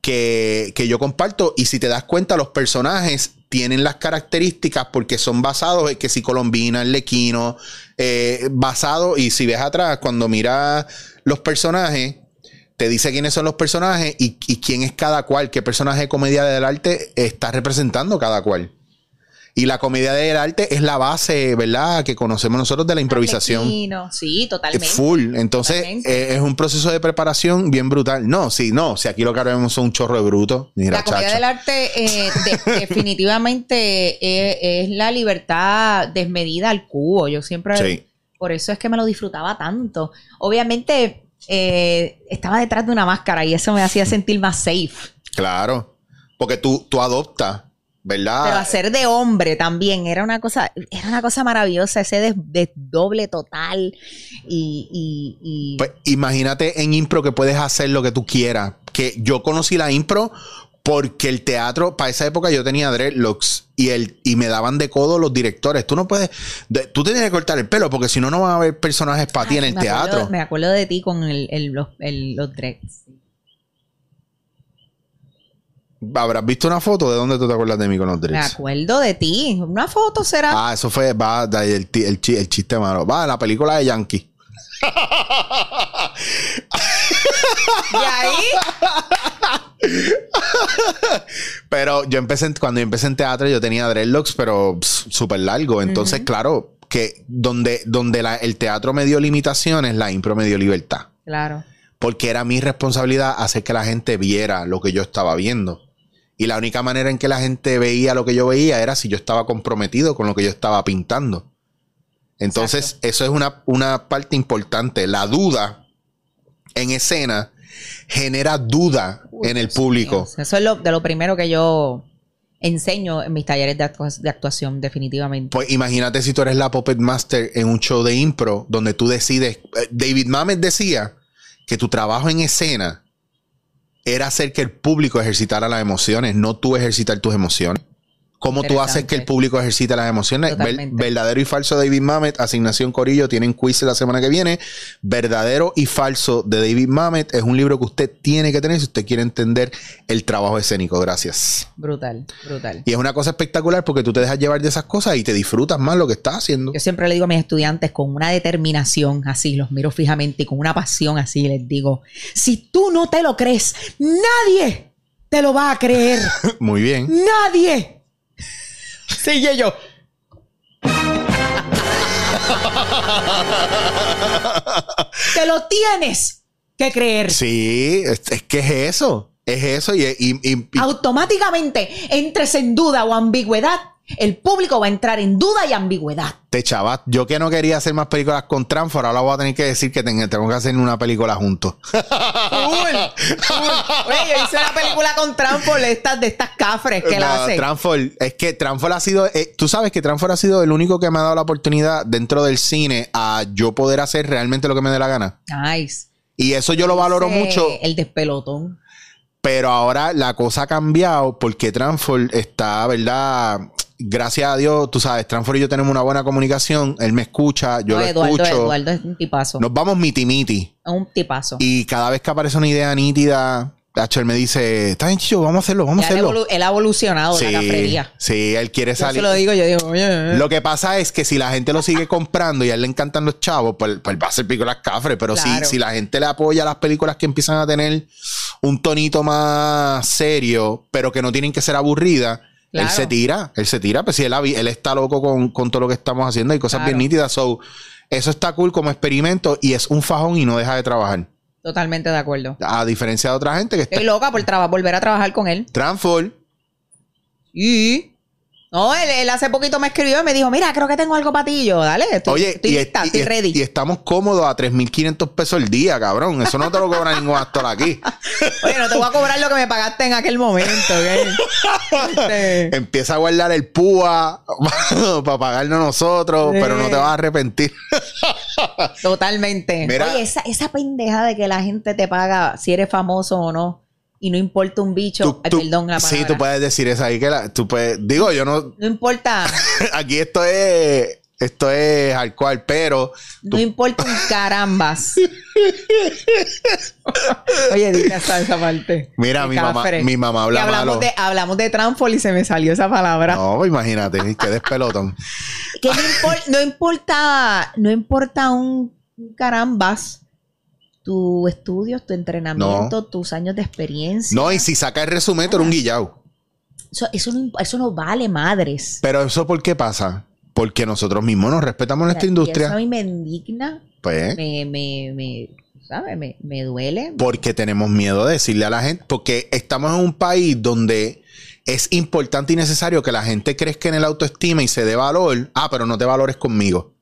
que, yo comparto. Y si te das cuenta los personajes tienen las características porque son basados en que si Colombina, el Lequino, eh, basado y si ves atrás cuando miras los personajes te dice quiénes son los personajes y, quién es cada cual, qué personaje de comedia del arte está representando cada cual. Y la comedia del arte es la base, ¿verdad? Que conocemos nosotros de la improvisación. Sí, totalmente. Full. Entonces, eh, es un proceso de preparación bien brutal. No, sí, no. Si aquí lo que vemos son un chorro de bruto. la comedia del arte eh, [laughs] definitivamente es, la libertad desmedida al cubo. Yo siempre... Por eso es que me lo disfrutaba tanto. Obviamente eh, estaba detrás de una máscara y eso me hacía sentir más safe. Claro, porque tú, tú adoptas, ¿verdad? Pero hacer de hombre también era una cosa, era una cosa maravillosa, ese de, doble total y, Pues imagínate en impro que puedes hacer lo que tú quieras. Que yo conocí la impro porque el teatro, para esa época yo tenía dreadlocks y, el, y me daban de codo los directores. Tú no puedes, tú tienes que cortar el pelo porque si no, no van a haber personajes para ti en el teatro. me acuerdo de ti con el, los, los dreads. ¿Habrás visto una foto? ¿De dónde tú te acuerdas de mí con los dreads? Me acuerdo de ti. Una foto será. Ah, eso fue, va, el, el, el chiste malo. Va, la película de Yankee. ¿Y ahí? [laughs] [laughs] pero yo empecé, cuando yo empecé en teatro, yo tenía dreadlocks, pero súper largo. Entonces, claro, que donde, donde el teatro me dio limitaciones, la impro me dio libertad. Claro. Porque era mi responsabilidad hacer que la gente viera lo que yo estaba viendo. Y la única manera en que la gente veía lo que yo veía era si yo estaba comprometido con lo que yo estaba pintando. Entonces, eso es una, una parte importante. La duda en escena genera duda en el público. Eso es lo, de lo primero que yo enseño en mis talleres de, actuación, definitivamente. Pues imagínate si tú eres la puppet master en un show de impro donde tú decides. Eh, David Mamet decía que tu trabajo en escena era hacer que el público ejercitara las emociones, no tú ejercitar tus emociones. ¿Cómo tú haces que el público ejercite las emociones? verdadero y falso David Mamet, asignación Corillo, tienen quiz la semana que viene. Verdadero y falso de David Mamet es un libro que usted tiene que tener si usted quiere entender el trabajo escénico. Gracias. Brutal, brutal. Y es una cosa espectacular porque tú te dejas llevar de esas cosas y te disfrutas más lo que estás haciendo. Yo siempre le digo a mis estudiantes con una determinación así, los miro fijamente y con una pasión así, les digo, si tú no te lo crees, nadie te lo va a creer. [laughs] Muy bien. Nadie. Sigue yo. te lo tienes que creer. Sí, es, que es eso. Es eso y automáticamente entres en duda o ambigüedad el público va a entrar en duda y ambigüedad. Te chaval, yo que no quería hacer más películas con Transfor, ahora voy a tener que decir que tengo que hacer una película juntos. Oye, yo hice una película con Transfor de estas, de estas cafres que la hace. Transfor, es que Transfor ha sido, eh, tú sabes que Transfor ha sido el único que me ha dado la oportunidad dentro del cine a yo poder hacer realmente lo que me dé la gana. Nice. Y eso yo lo valoro mucho. El despelotón. Pero ahora la cosa ha cambiado porque Transfor está, ¿verdad? Gracias a Dios, tú sabes, Transfor y yo tenemos una buena comunicación. Él me escucha, yo lo escucho. Eduardo es un tipazo. Nos vamos miti miti. Un tipazo. Y cada vez que aparece una idea nítida, él me dice, está bien chido, vamos a hacerlo, vamos a hacerlo. Él, ha evolucionado sí, la cafrería. Sí, él quiere salir. Yo lo digo, yo digo, oye. Lo que pasa es que si la gente lo sigue comprando y a él le encantan los chavos, pues, pues va a ser películas cafres. Pero si, si la gente le apoya a las películas que empiezan a tener un tonito más serio, pero que no tienen que ser aburridas, él se tira, él se tira, pues si él, él está loco con, todo lo que estamos haciendo, hay cosas bien nítidas. So, eso está cool como experimento y es un fajón y no deja de trabajar. Totalmente de acuerdo. A diferencia de otra gente que está. Estoy loca por volver a trabajar con él. Transform. Y no, él, hace poquito me escribió y me dijo, mira, creo que tengo algo para ti. yo, dale, estoy, Oye, estoy y, lista, estoy ready. Y estamos cómodos a 3.500 pesos el día, cabrón. Eso no te lo cobra ningún actor aquí. [laughs] Oye, no te voy a cobrar lo que me pagaste en aquel momento, este... Empieza a guardar el púa [laughs] para pagarnos nosotros, pero no te vas a arrepentir. Totalmente. Oye, esa, esa pendeja de que la gente te paga si eres famoso o no y no importa un bicho, perdón la palabra. Sí, tú puedes decir eso ahí que la, tú puedes, digo, yo no No importa. [laughs] aquí esto es esto es al cual, pero no importa un carambas. [laughs] Oye, dime hasta esa parte. Mira, mi mamá, mi mamá habla hablamos malo. De, hablamos de y se me salió esa palabra. No, imagínate, que despelotón. [laughs] que no, no importa, no importa un carambas tu estudios, tu entrenamiento, tus años de experiencia. No, y si saca el resumen, tú eres un guillao. Eso, no, vale madres. Pero eso ¿por qué pasa? Porque nosotros mismos nos respetamos nuestra industria. eso a mí me indigna. Pues. Me, me, me, ¿sabes? Me, me duele. Porque tenemos miedo de decirle a la gente. Porque estamos en un país donde es importante y necesario que la gente crezca en el autoestima y se dé valor. Ah, pero no te valores conmigo.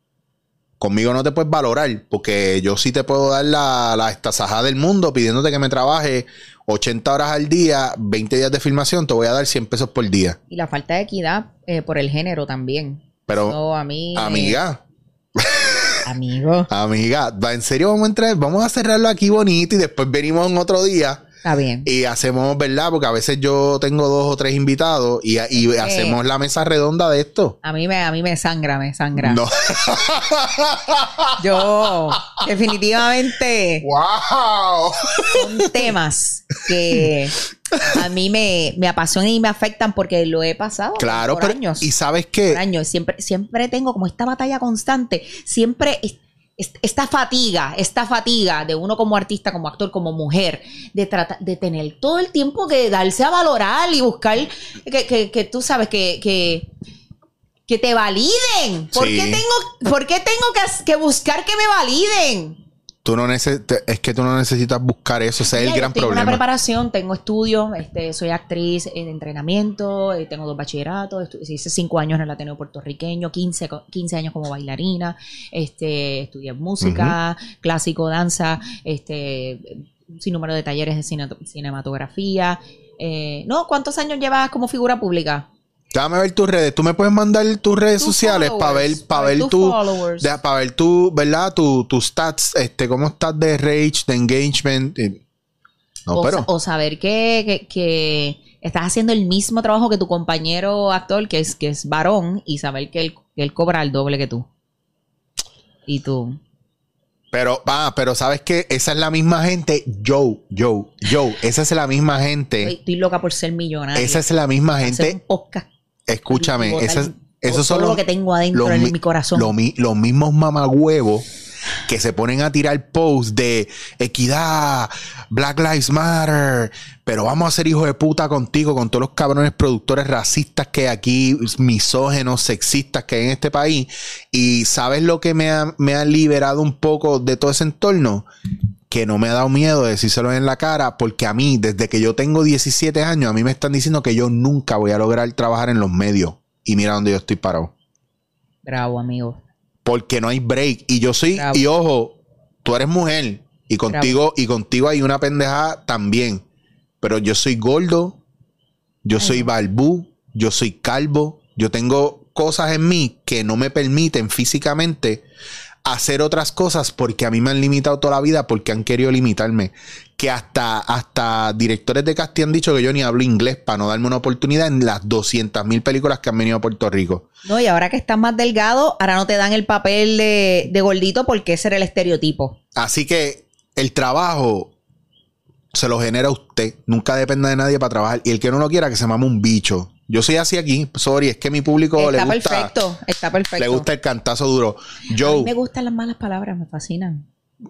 Conmigo no te puedes valorar, porque yo sí te puedo dar la, la estasajada del mundo pidiéndote que me trabaje 80 horas al día, 20 días de filmación, te voy a dar 100 pesos por día. Y la falta de equidad eh, por el género también. Pero, a mí, amiga. [laughs] amigo. Amiga, en serio vamos a entrar, vamos a cerrarlo aquí bonito y después venimos en otro día Está bien. Y hacemos, ¿verdad? Porque a veces yo tengo dos o tres invitados y, hacemos la mesa redonda de esto. A mí me, a mí me sangra, me sangra. No. [laughs] yo, definitivamente. ¡Wow! Son temas que a mí me, me, apasionan y me afectan porque lo he pasado claro, por años. Y sabes qué? Por años. Siempre, siempre tengo como esta batalla constante. Siempre esta fatiga, esta fatiga de uno como artista, como actor, como mujer, de tratar, de tener todo el tiempo que darse a valorar y buscar que, que, tú sabes que, que, que te validen. ¿Por qué tengo, por qué tengo que, que buscar que me validen? Tú no es que tú no necesitas buscar eso, ese es el gran tengo problema. Tengo una preparación, tengo estudios, este, soy actriz en entrenamiento, eh, tengo dos bachilleratos, hice cinco años en el Ateneo puertorriqueño, 15, 15 años como bailarina, este, estudié música, clásico, danza, este, un sinnúmero de talleres de cinematografía. Eh, no, ¿cuántos años llevas como figura pública? Déjame ver tus redes. Tú me puedes mandar tus redes sociales para ver, para ver tu, para ver tu, ¿verdad? Tu, tus stats, este, cómo estás de rage, de engagement. No, o, pero. o saber que, que, estás haciendo el mismo trabajo que tu compañero actor, que es, que es varón, y saber que él, que él cobra el doble que tú. Y tú. Pero, va, pero sabes que esa es la misma gente, Joe, Joe, Joe, esa es la misma gente. Estoy, loca por ser millonario. Esa es la misma gente. Escúchame, esos son lo que tengo adentro en mi corazón. los mismos mamagüevos que se ponen a tirar posts de equidad, Black Lives Matter, pero vamos a ser hijos de puta contigo, con todos los cabrones productores racistas que hay aquí, misógenos, sexistas que hay en este país. Y ¿sabes lo que me ha, me ha liberado un poco de todo ese entorno? Que no me ha dado miedo de decírselo en la cara, porque a mí, desde que yo tengo 17 años, a mí me están diciendo que yo nunca voy a lograr trabajar en los medios. Y mira dónde yo estoy parado. Bravo, amigo. Porque no hay break. Y yo soy, y ojo, tú eres mujer. Y contigo, y contigo hay una pendeja también. Pero yo soy gordo, yo soy balbú, yo soy calvo, yo tengo cosas en mí que no me permiten físicamente hacer otras cosas porque a mí me han limitado toda la vida porque han querido limitarme. Que hasta, hasta directores de casting han dicho que yo ni hablo inglés para no darme una oportunidad en las 200 mil películas que han venido a Puerto Rico. No, y ahora que estás más delgado, ahora no te dan el papel de, de gordito porque ese era el estereotipo. Así que el trabajo se lo genera usted. Nunca dependa de nadie para trabajar. Y el que no lo quiera, que se mame un bicho. Yo soy así aquí, sorry, es que mi público está le gusta. Está perfecto, está perfecto. Le gusta el cantazo duro. Yo, a mí me gustan las malas palabras, me fascinan.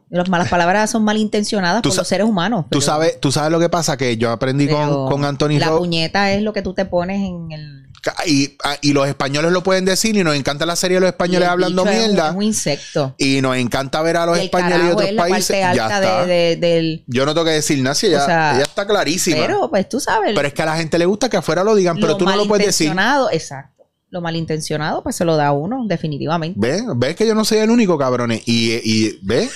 Las malas [laughs] palabras son malintencionadas por los seres humanos. tú, sabes, tú sabes lo que pasa, que yo aprendí con, con Anthony La puñeta es lo que tú te pones en el Ah, y, los españoles lo pueden decir y nos encanta la serie de los españoles hablando mierda. Es un, insecto. Y nos encanta ver a los españoles y otros países. ya está. Yo no tengo que decir nada, si ella, está clarísima. Pero pues tú sabes. Pero es que a la gente le gusta que afuera lo digan, pero tú no lo puedes decir. Exacto. Lo malintencionado, pues se lo da a uno, definitivamente. ¿Ves? ¿Ves que yo no soy el único, cabrones? Y, y ¿ves?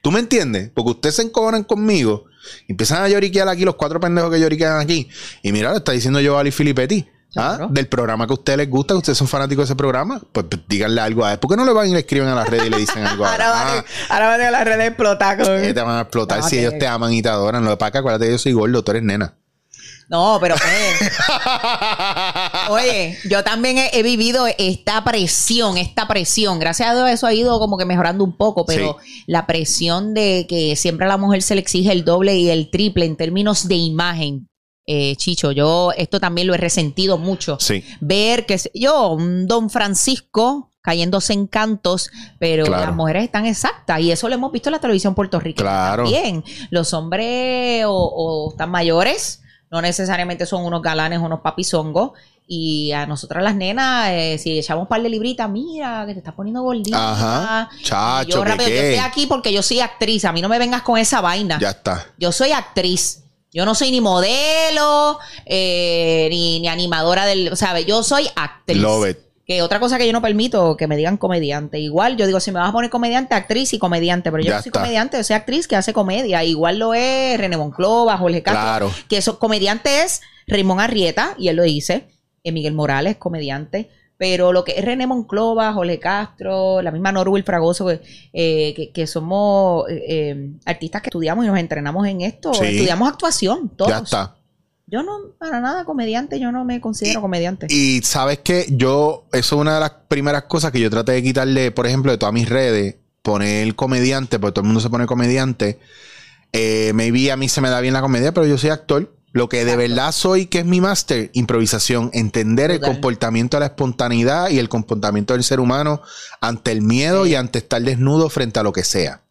¿Tú me entiendes? Porque ustedes se encojonan conmigo. Y empiezan a lloriquear aquí los cuatro pendejos que lloriquean aquí. Y mira, lo está diciendo yo Ali Filippetti. ¿Ah? Del programa que a ustedes les gusta, que ustedes son fanáticos de ese programa, pues, pues díganle algo a él. ¿Por qué no le van y le escriben a las redes y le dicen algo a él? ahora, van, ahora van a las redes a explotar. Con... te van a explotar si ellos te aman y te adoran. Lo de Paca, acuérdate que yo soy gordo, tú eres nena. No, pero pues, Oye, yo también he, vivido esta presión, esta presión. Gracias a Dios eso ha ido como que mejorando un poco, pero la presión de que siempre a la mujer se le exige el doble y el triple en términos de imagen. Eh, Chicho, yo esto también lo he resentido mucho. Ver que yo, un don Francisco cayéndose en cantos, pero las mujeres están exactas y eso lo hemos visto en la televisión puertorriqueña también. Los hombres o, están mayores, no necesariamente son unos galanes, unos papizongos. Y a nosotras las nenas, eh, si echamos un par de libritas, mira, que te estás poniendo gordita. Ajá. Chacho, yo rápido, yo estoy aquí porque yo soy actriz. A mí no me vengas con esa vaina. Ya está. Yo soy actriz. Yo no soy ni modelo, eh, ni, animadora del. ¿Sabes? Yo soy actriz. Love it. Que otra cosa que yo no permito, que me digan comediante. Igual, yo digo, si me vas a poner comediante, actriz y comediante. Pero yo no soy comediante, yo soy actriz que hace comedia. Igual lo es René Monclova, Jorge Castro. Claro. Que eso, comediante es Raymond Arrieta, y él lo dice. Eh, Miguel Morales, comediante. Pero lo que es René Monclova, Jorge Castro, la misma Norwil Fragoso, eh, que, somos eh, eh, artistas que estudiamos y nos entrenamos en esto, estudiamos actuación, todos. Ya está. Yo no, para nada comediante, yo no me considero comediante. Y sabes que yo, eso es una de las primeras cosas que yo traté de quitarle, por ejemplo, de todas mis redes, poner comediante, porque todo el mundo se pone comediante. Eh, maybe a mí se me da bien la comedia, pero yo soy actor. Lo que de verdad soy, que es mi máster, improvisación, entender el comportamiento de la espontaneidad y el comportamiento del ser humano ante el miedo y ante estar desnudo frente a lo que sea.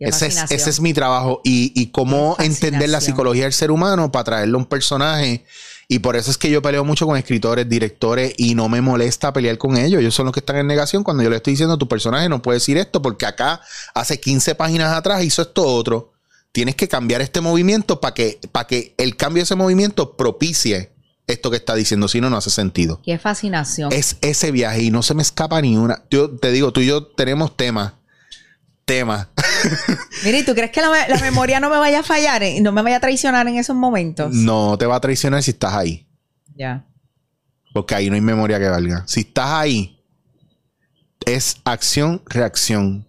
Ese es, ese es, mi trabajo. Y, y cómo entender la psicología del ser humano para traerle un personaje. Y por eso es que yo peleo mucho con escritores, directores y no me molesta pelear con ellos. Ellos son los que están en negación. Cuando yo le estoy diciendo tu personaje no puede decir esto porque acá hace 15 páginas atrás hizo esto otro tienes que cambiar este movimiento para que, para que el cambio de ese movimiento propicie esto que está diciendo, si no, no hace sentido. Qué fascinación. Es ese viaje y no se me escapa ni una. Yo te digo, tú y yo tenemos temas. Temas. [laughs] Mira, tú crees que la, memoria no me vaya a fallar y no me vaya a traicionar en esos momentos? No te va a traicionar si estás ahí. Ya. Porque ahí no hay memoria que valga. Si estás ahí, es acción, reacción.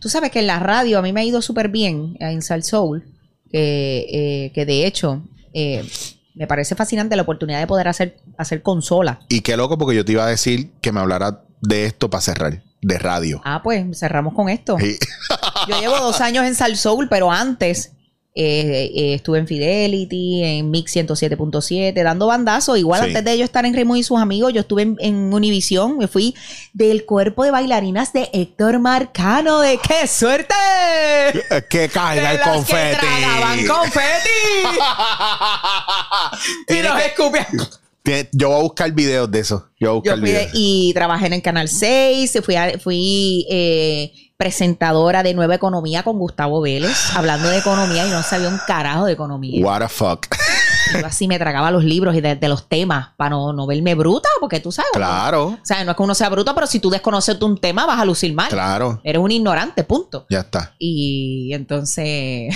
Tú sabes que en la radio a mí me ha ido súper bien eh, en Sal Soul, eh, que de hecho eh, me parece fascinante la oportunidad de poder hacer, hacer consola. Y qué loco, porque yo te iba a decir que me hablara de esto para cerrar, de radio. Ah, pues cerramos con esto. yo llevo dos años en Sal Soul, pero antes Eh, eh, estuve en Fidelity, en Mix 107.7, dando bandazo. Igual antes de yo estar en Remo y sus amigos, yo estuve en, Univisión. Me fui del cuerpo de bailarinas de Héctor Marcano. ¡De qué suerte! ¡Que caiga el confeti! Que confeti! [laughs] y nos escupían. Yo voy a buscar videos de eso. Yo voy a buscar videos. Y trabajé en el Canal 6. Fui, fui eh, presentadora de Nueva Economía con Gustavo Vélez, hablando de economía y no sabía un carajo de economía. What the fuck. Yo así me tragaba los libros y de, los temas para no, verme bruta, porque tú sabes. Claro. O sea, no es que uno sea bruta, pero si tú desconoces un tema vas a lucir mal. Claro. Eres un ignorante, punto. Ya está. Y entonces,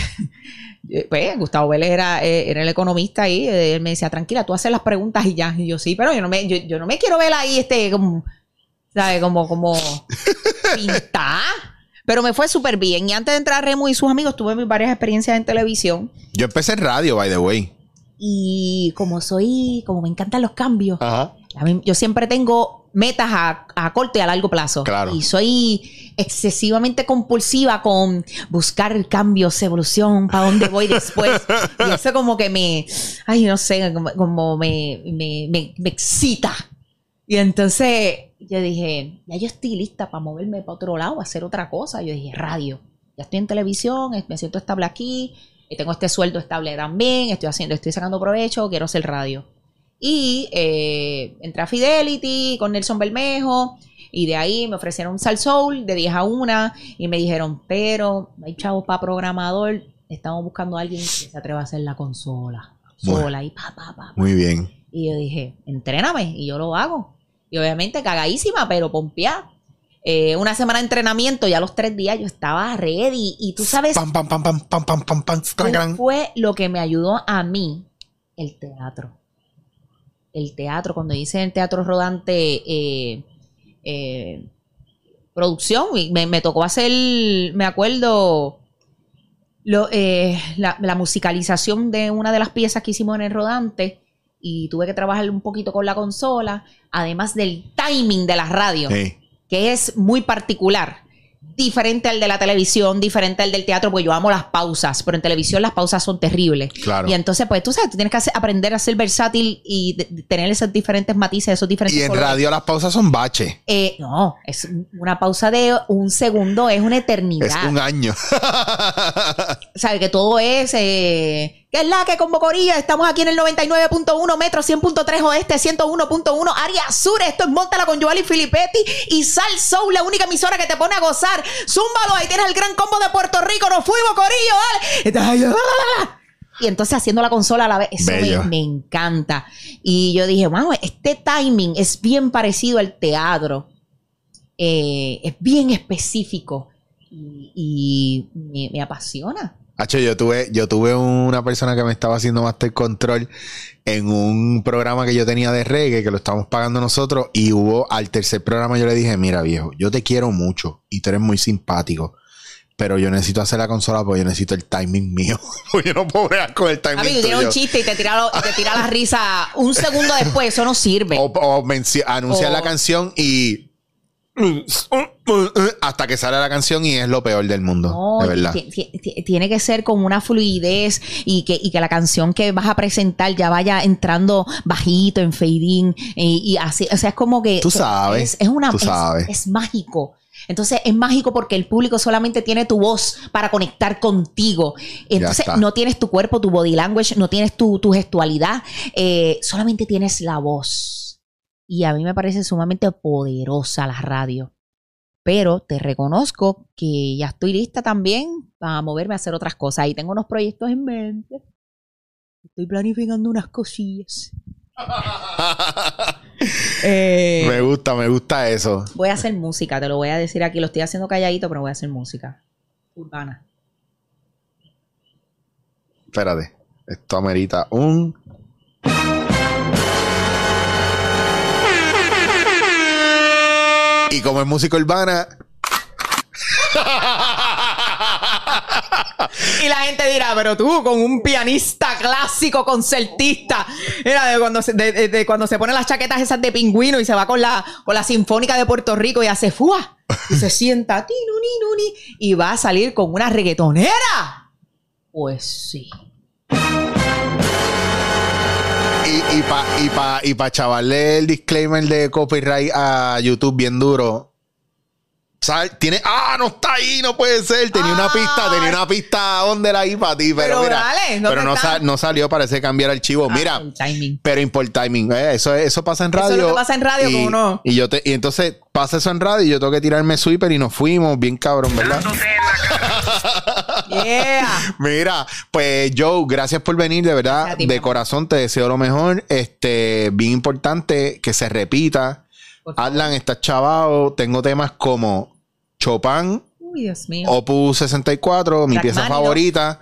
[laughs] pues Gustavo Vélez era, eh, era el economista ahí. Él me decía, tranquila, tú haces las preguntas y ya. Y yo sí, pero yo no me, yo, no me quiero ver ahí este como, ¿sabes? Como, como [laughs] pintar. Pero me fue súper bien. Y antes de entrar a Remo y sus amigos, tuve mis varias experiencias en televisión. Yo empecé en radio, by the way. Y como soy, como me encantan los cambios, yo siempre tengo metas a, corto y a largo plazo. Claro. Y soy excesivamente compulsiva con buscar cambios, evolución, para dónde voy después. [laughs] y eso como que me, ay, no sé, como, me, me, me, me excita. Y entonces yo dije, ya yo estoy lista para moverme para otro lado, hacer otra cosa. Yo dije, radio. Ya estoy en televisión, me siento estable aquí, y tengo este sueldo estable también, estoy haciendo, estoy sacando provecho, quiero hacer radio. Y eh, entré a Fidelity con Nelson Bermejo, y de ahí me ofrecieron un Sal Soul de 10 a 1, y me dijeron, pero no hay chavos para programador, estamos buscando a alguien que se atreva a hacer la consola. Sola, y pa, pa, pa, Muy bien. Y yo dije, entréname, y yo lo hago. Y obviamente cagadísima, pero pompeada. Eh, una semana de entrenamiento, ya los tres días yo estaba ready. Y tú sabes. Pam, pam, pam, pam, pam, pam, pam, pam, fue lo que me ayudó a mí? El teatro. El teatro, cuando hice el teatro rodante eh, eh, producción, me, me, tocó hacer, me acuerdo, lo, la, la musicalización de una de las piezas que hicimos en el rodante y tuve que trabajar un poquito con la consola, además del timing de la radio, que es muy particular diferente al de la televisión, diferente al del teatro, porque yo amo las pausas, pero en televisión las pausas son terribles. Claro. Y entonces, pues tú sabes, tú tienes que aprender a ser versátil y tener esos diferentes matices, esos diferentes. Y en radio las pausas son bache. Eh, no, es una pausa de un segundo, es una eternidad. Es un año. [laughs] ¿Sabes? Que todo es. Eh, que es la que con Bocorilla. Estamos aquí en el 99.1 metro, 100.3 oeste, 101.1 área sur. Esto es Montala con Joali Filippetti y Sal Soul, la única emisora que te pone a gozar. Zúmbalo, ahí tienes el gran combo de Puerto Rico. Nos fuimos, Corillo, dale. Y entonces haciendo la consola a la vez, eso me, encanta. Y yo dije, wow, este timing es bien parecido al teatro. Eh, es bien específico y, me apasiona. Hacho, yo tuve, yo tuve una persona que me estaba haciendo Master Control en un programa que yo tenía de reggae, que lo estábamos pagando nosotros, y hubo al tercer programa yo le dije, mira viejo, yo te quiero mucho y tú eres muy simpático. Pero yo necesito hacer la consola porque yo necesito el timing mío. [laughs] porque yo no puedo ver con el timing. Amigo, tiene un chiste y te tira, te tira la risa un segundo después. Eso no sirve. O, anunciar la canción y hasta que sale la canción y es lo peor del mundo. de verdad. Tiene que ser con una fluidez y que, que la canción que vas a presentar ya vaya entrando bajito, en fading. Y, así. O sea, es como que. Tú sabes. Es, una. Es, mágico. Entonces es mágico porque el público solamente tiene tu voz para conectar contigo. Entonces no tienes tu cuerpo, tu body language, no tienes tu, gestualidad, eh, solamente tienes la voz. Y a mí me parece sumamente poderosa la radio. Pero te reconozco que ya estoy lista también para moverme a hacer otras cosas. Y tengo unos proyectos en mente. Estoy planificando unas cosillas. [laughs] Eh, me gusta, me gusta eso. Voy a hacer música, te lo voy a decir aquí. Lo estoy haciendo calladito, pero voy a hacer música urbana. Espérate, esto amerita un Y como es música urbana. y la gente dirá, pero tú con un pianista clásico, concertista, era de cuando se, de, cuando se pone las chaquetas esas de pingüino y se va con la, con la Sinfónica de Puerto Rico y hace fuá y se sienta y va a salir con una reggaetonera. Pues sí. Y, y para y pa, y pa chavarle el disclaimer de copyright a YouTube bien duro. ¿Sabes? Tiene. ¡Ah! No está ahí, no puede ser. Tenía una pista, tenía una pista donde la ahí para ti, pero, Pero mira. dale, pero no, está? sa- no salió, parece cambiar archivo. Ah, mira. timing. Pero import timing, eh, eso, eso pasa en Eso es radio. lo que pasa en radio, y, ¿cómo no? Y yo te, y entonces pasa eso en radio y yo tengo que tirarme sweeper y nos fuimos, bien cabrón, ¿verdad? [laughs] Yeah. [laughs] Mira, pues Joe, gracias por venir, de verdad, ti, de corazón te deseo lo mejor. Este, bien importante que se repita. Adlan está chavado, tengo temas como Chopin, Uy, Dios mío. Opus 64, mi pieza favorita.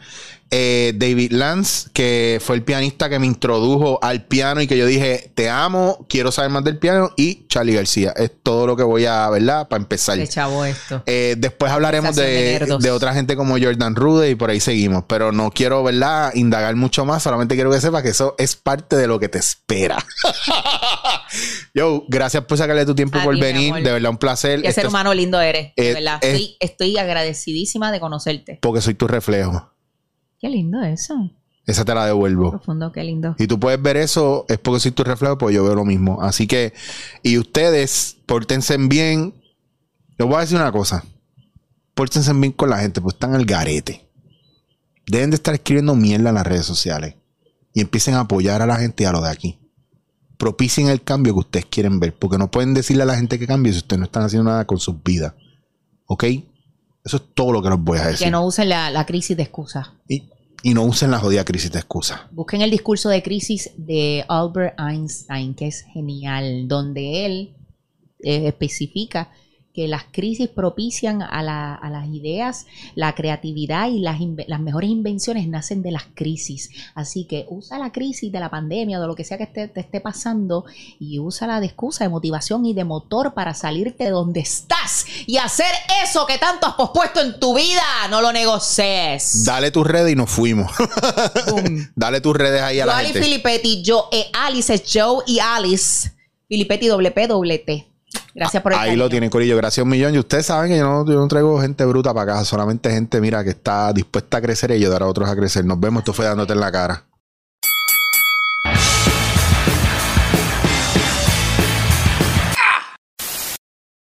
Eh, David Lance, que fue el pianista que me introdujo al piano y que yo dije, te amo, quiero saber más del piano. Y Charlie García. Es todo lo que voy a, ¿verdad? Para empezar. Qué chavo esto. Eh, después hablaremos de de, otra gente como Jordan Rude y por ahí seguimos. Pero no quiero, ¿verdad? Indagar mucho más. Solamente quiero que sepas que eso es parte de lo que te espera. [laughs] Yo, gracias por sacarle tu tiempo A por ti, venir. De verdad, un placer. Qué Esto ser humano lindo eres. De Eh, verdad. Estoy, estoy agradecidísima de conocerte. Porque soy tu reflejo. Qué lindo eso. Esa te la devuelvo. Profundo, qué lindo. Y tú puedes ver eso, es porque soy tu reflejo, pues yo veo lo mismo. Así que, y ustedes, pórtense bien. Les voy a decir una cosa. Pórtense bien con la gente, pues están al garete. Deben de estar escribiendo mierda en las redes sociales. Y empiecen a apoyar a la gente y a lo de aquí. Propicien el cambio que ustedes quieren ver. Porque no pueden decirle a la gente que cambie si ustedes no están haciendo nada con sus vidas. ¿Ok? Eso es todo lo que les voy a decir. Que no usen la, la crisis de excusa. y, y no usen la jodida crisis de excusa. Busquen el discurso de crisis de Albert Einstein, que es genial, donde él eh, especifica que las crisis propician a, la- a las ideas, la creatividad y las, mejores invenciones nacen de las crisis. Así que usa la crisis de la pandemia o de lo que sea que esté- te esté pasando y úsala de excusa, de motivación y de motor para salirte de donde estás y hacer eso que tanto has pospuesto en tu vida. No lo negocies. Dale tus redes y nos fuimos. [laughs] Dale tus redes ahí a Yo, la Ali gente. Yo, eh, Alice es Joe y Alice. Filippetti doble P doble T. Gracias por el Ahí cariño. lo tienen, Corillo. Gracias un millón. Y ustedes saben que yo no, yo no traigo gente bruta para acá. Solamente gente, mira, que está dispuesta a crecer y ayudar a otros a crecer. Nos vemos. Esto fue dándote en la cara.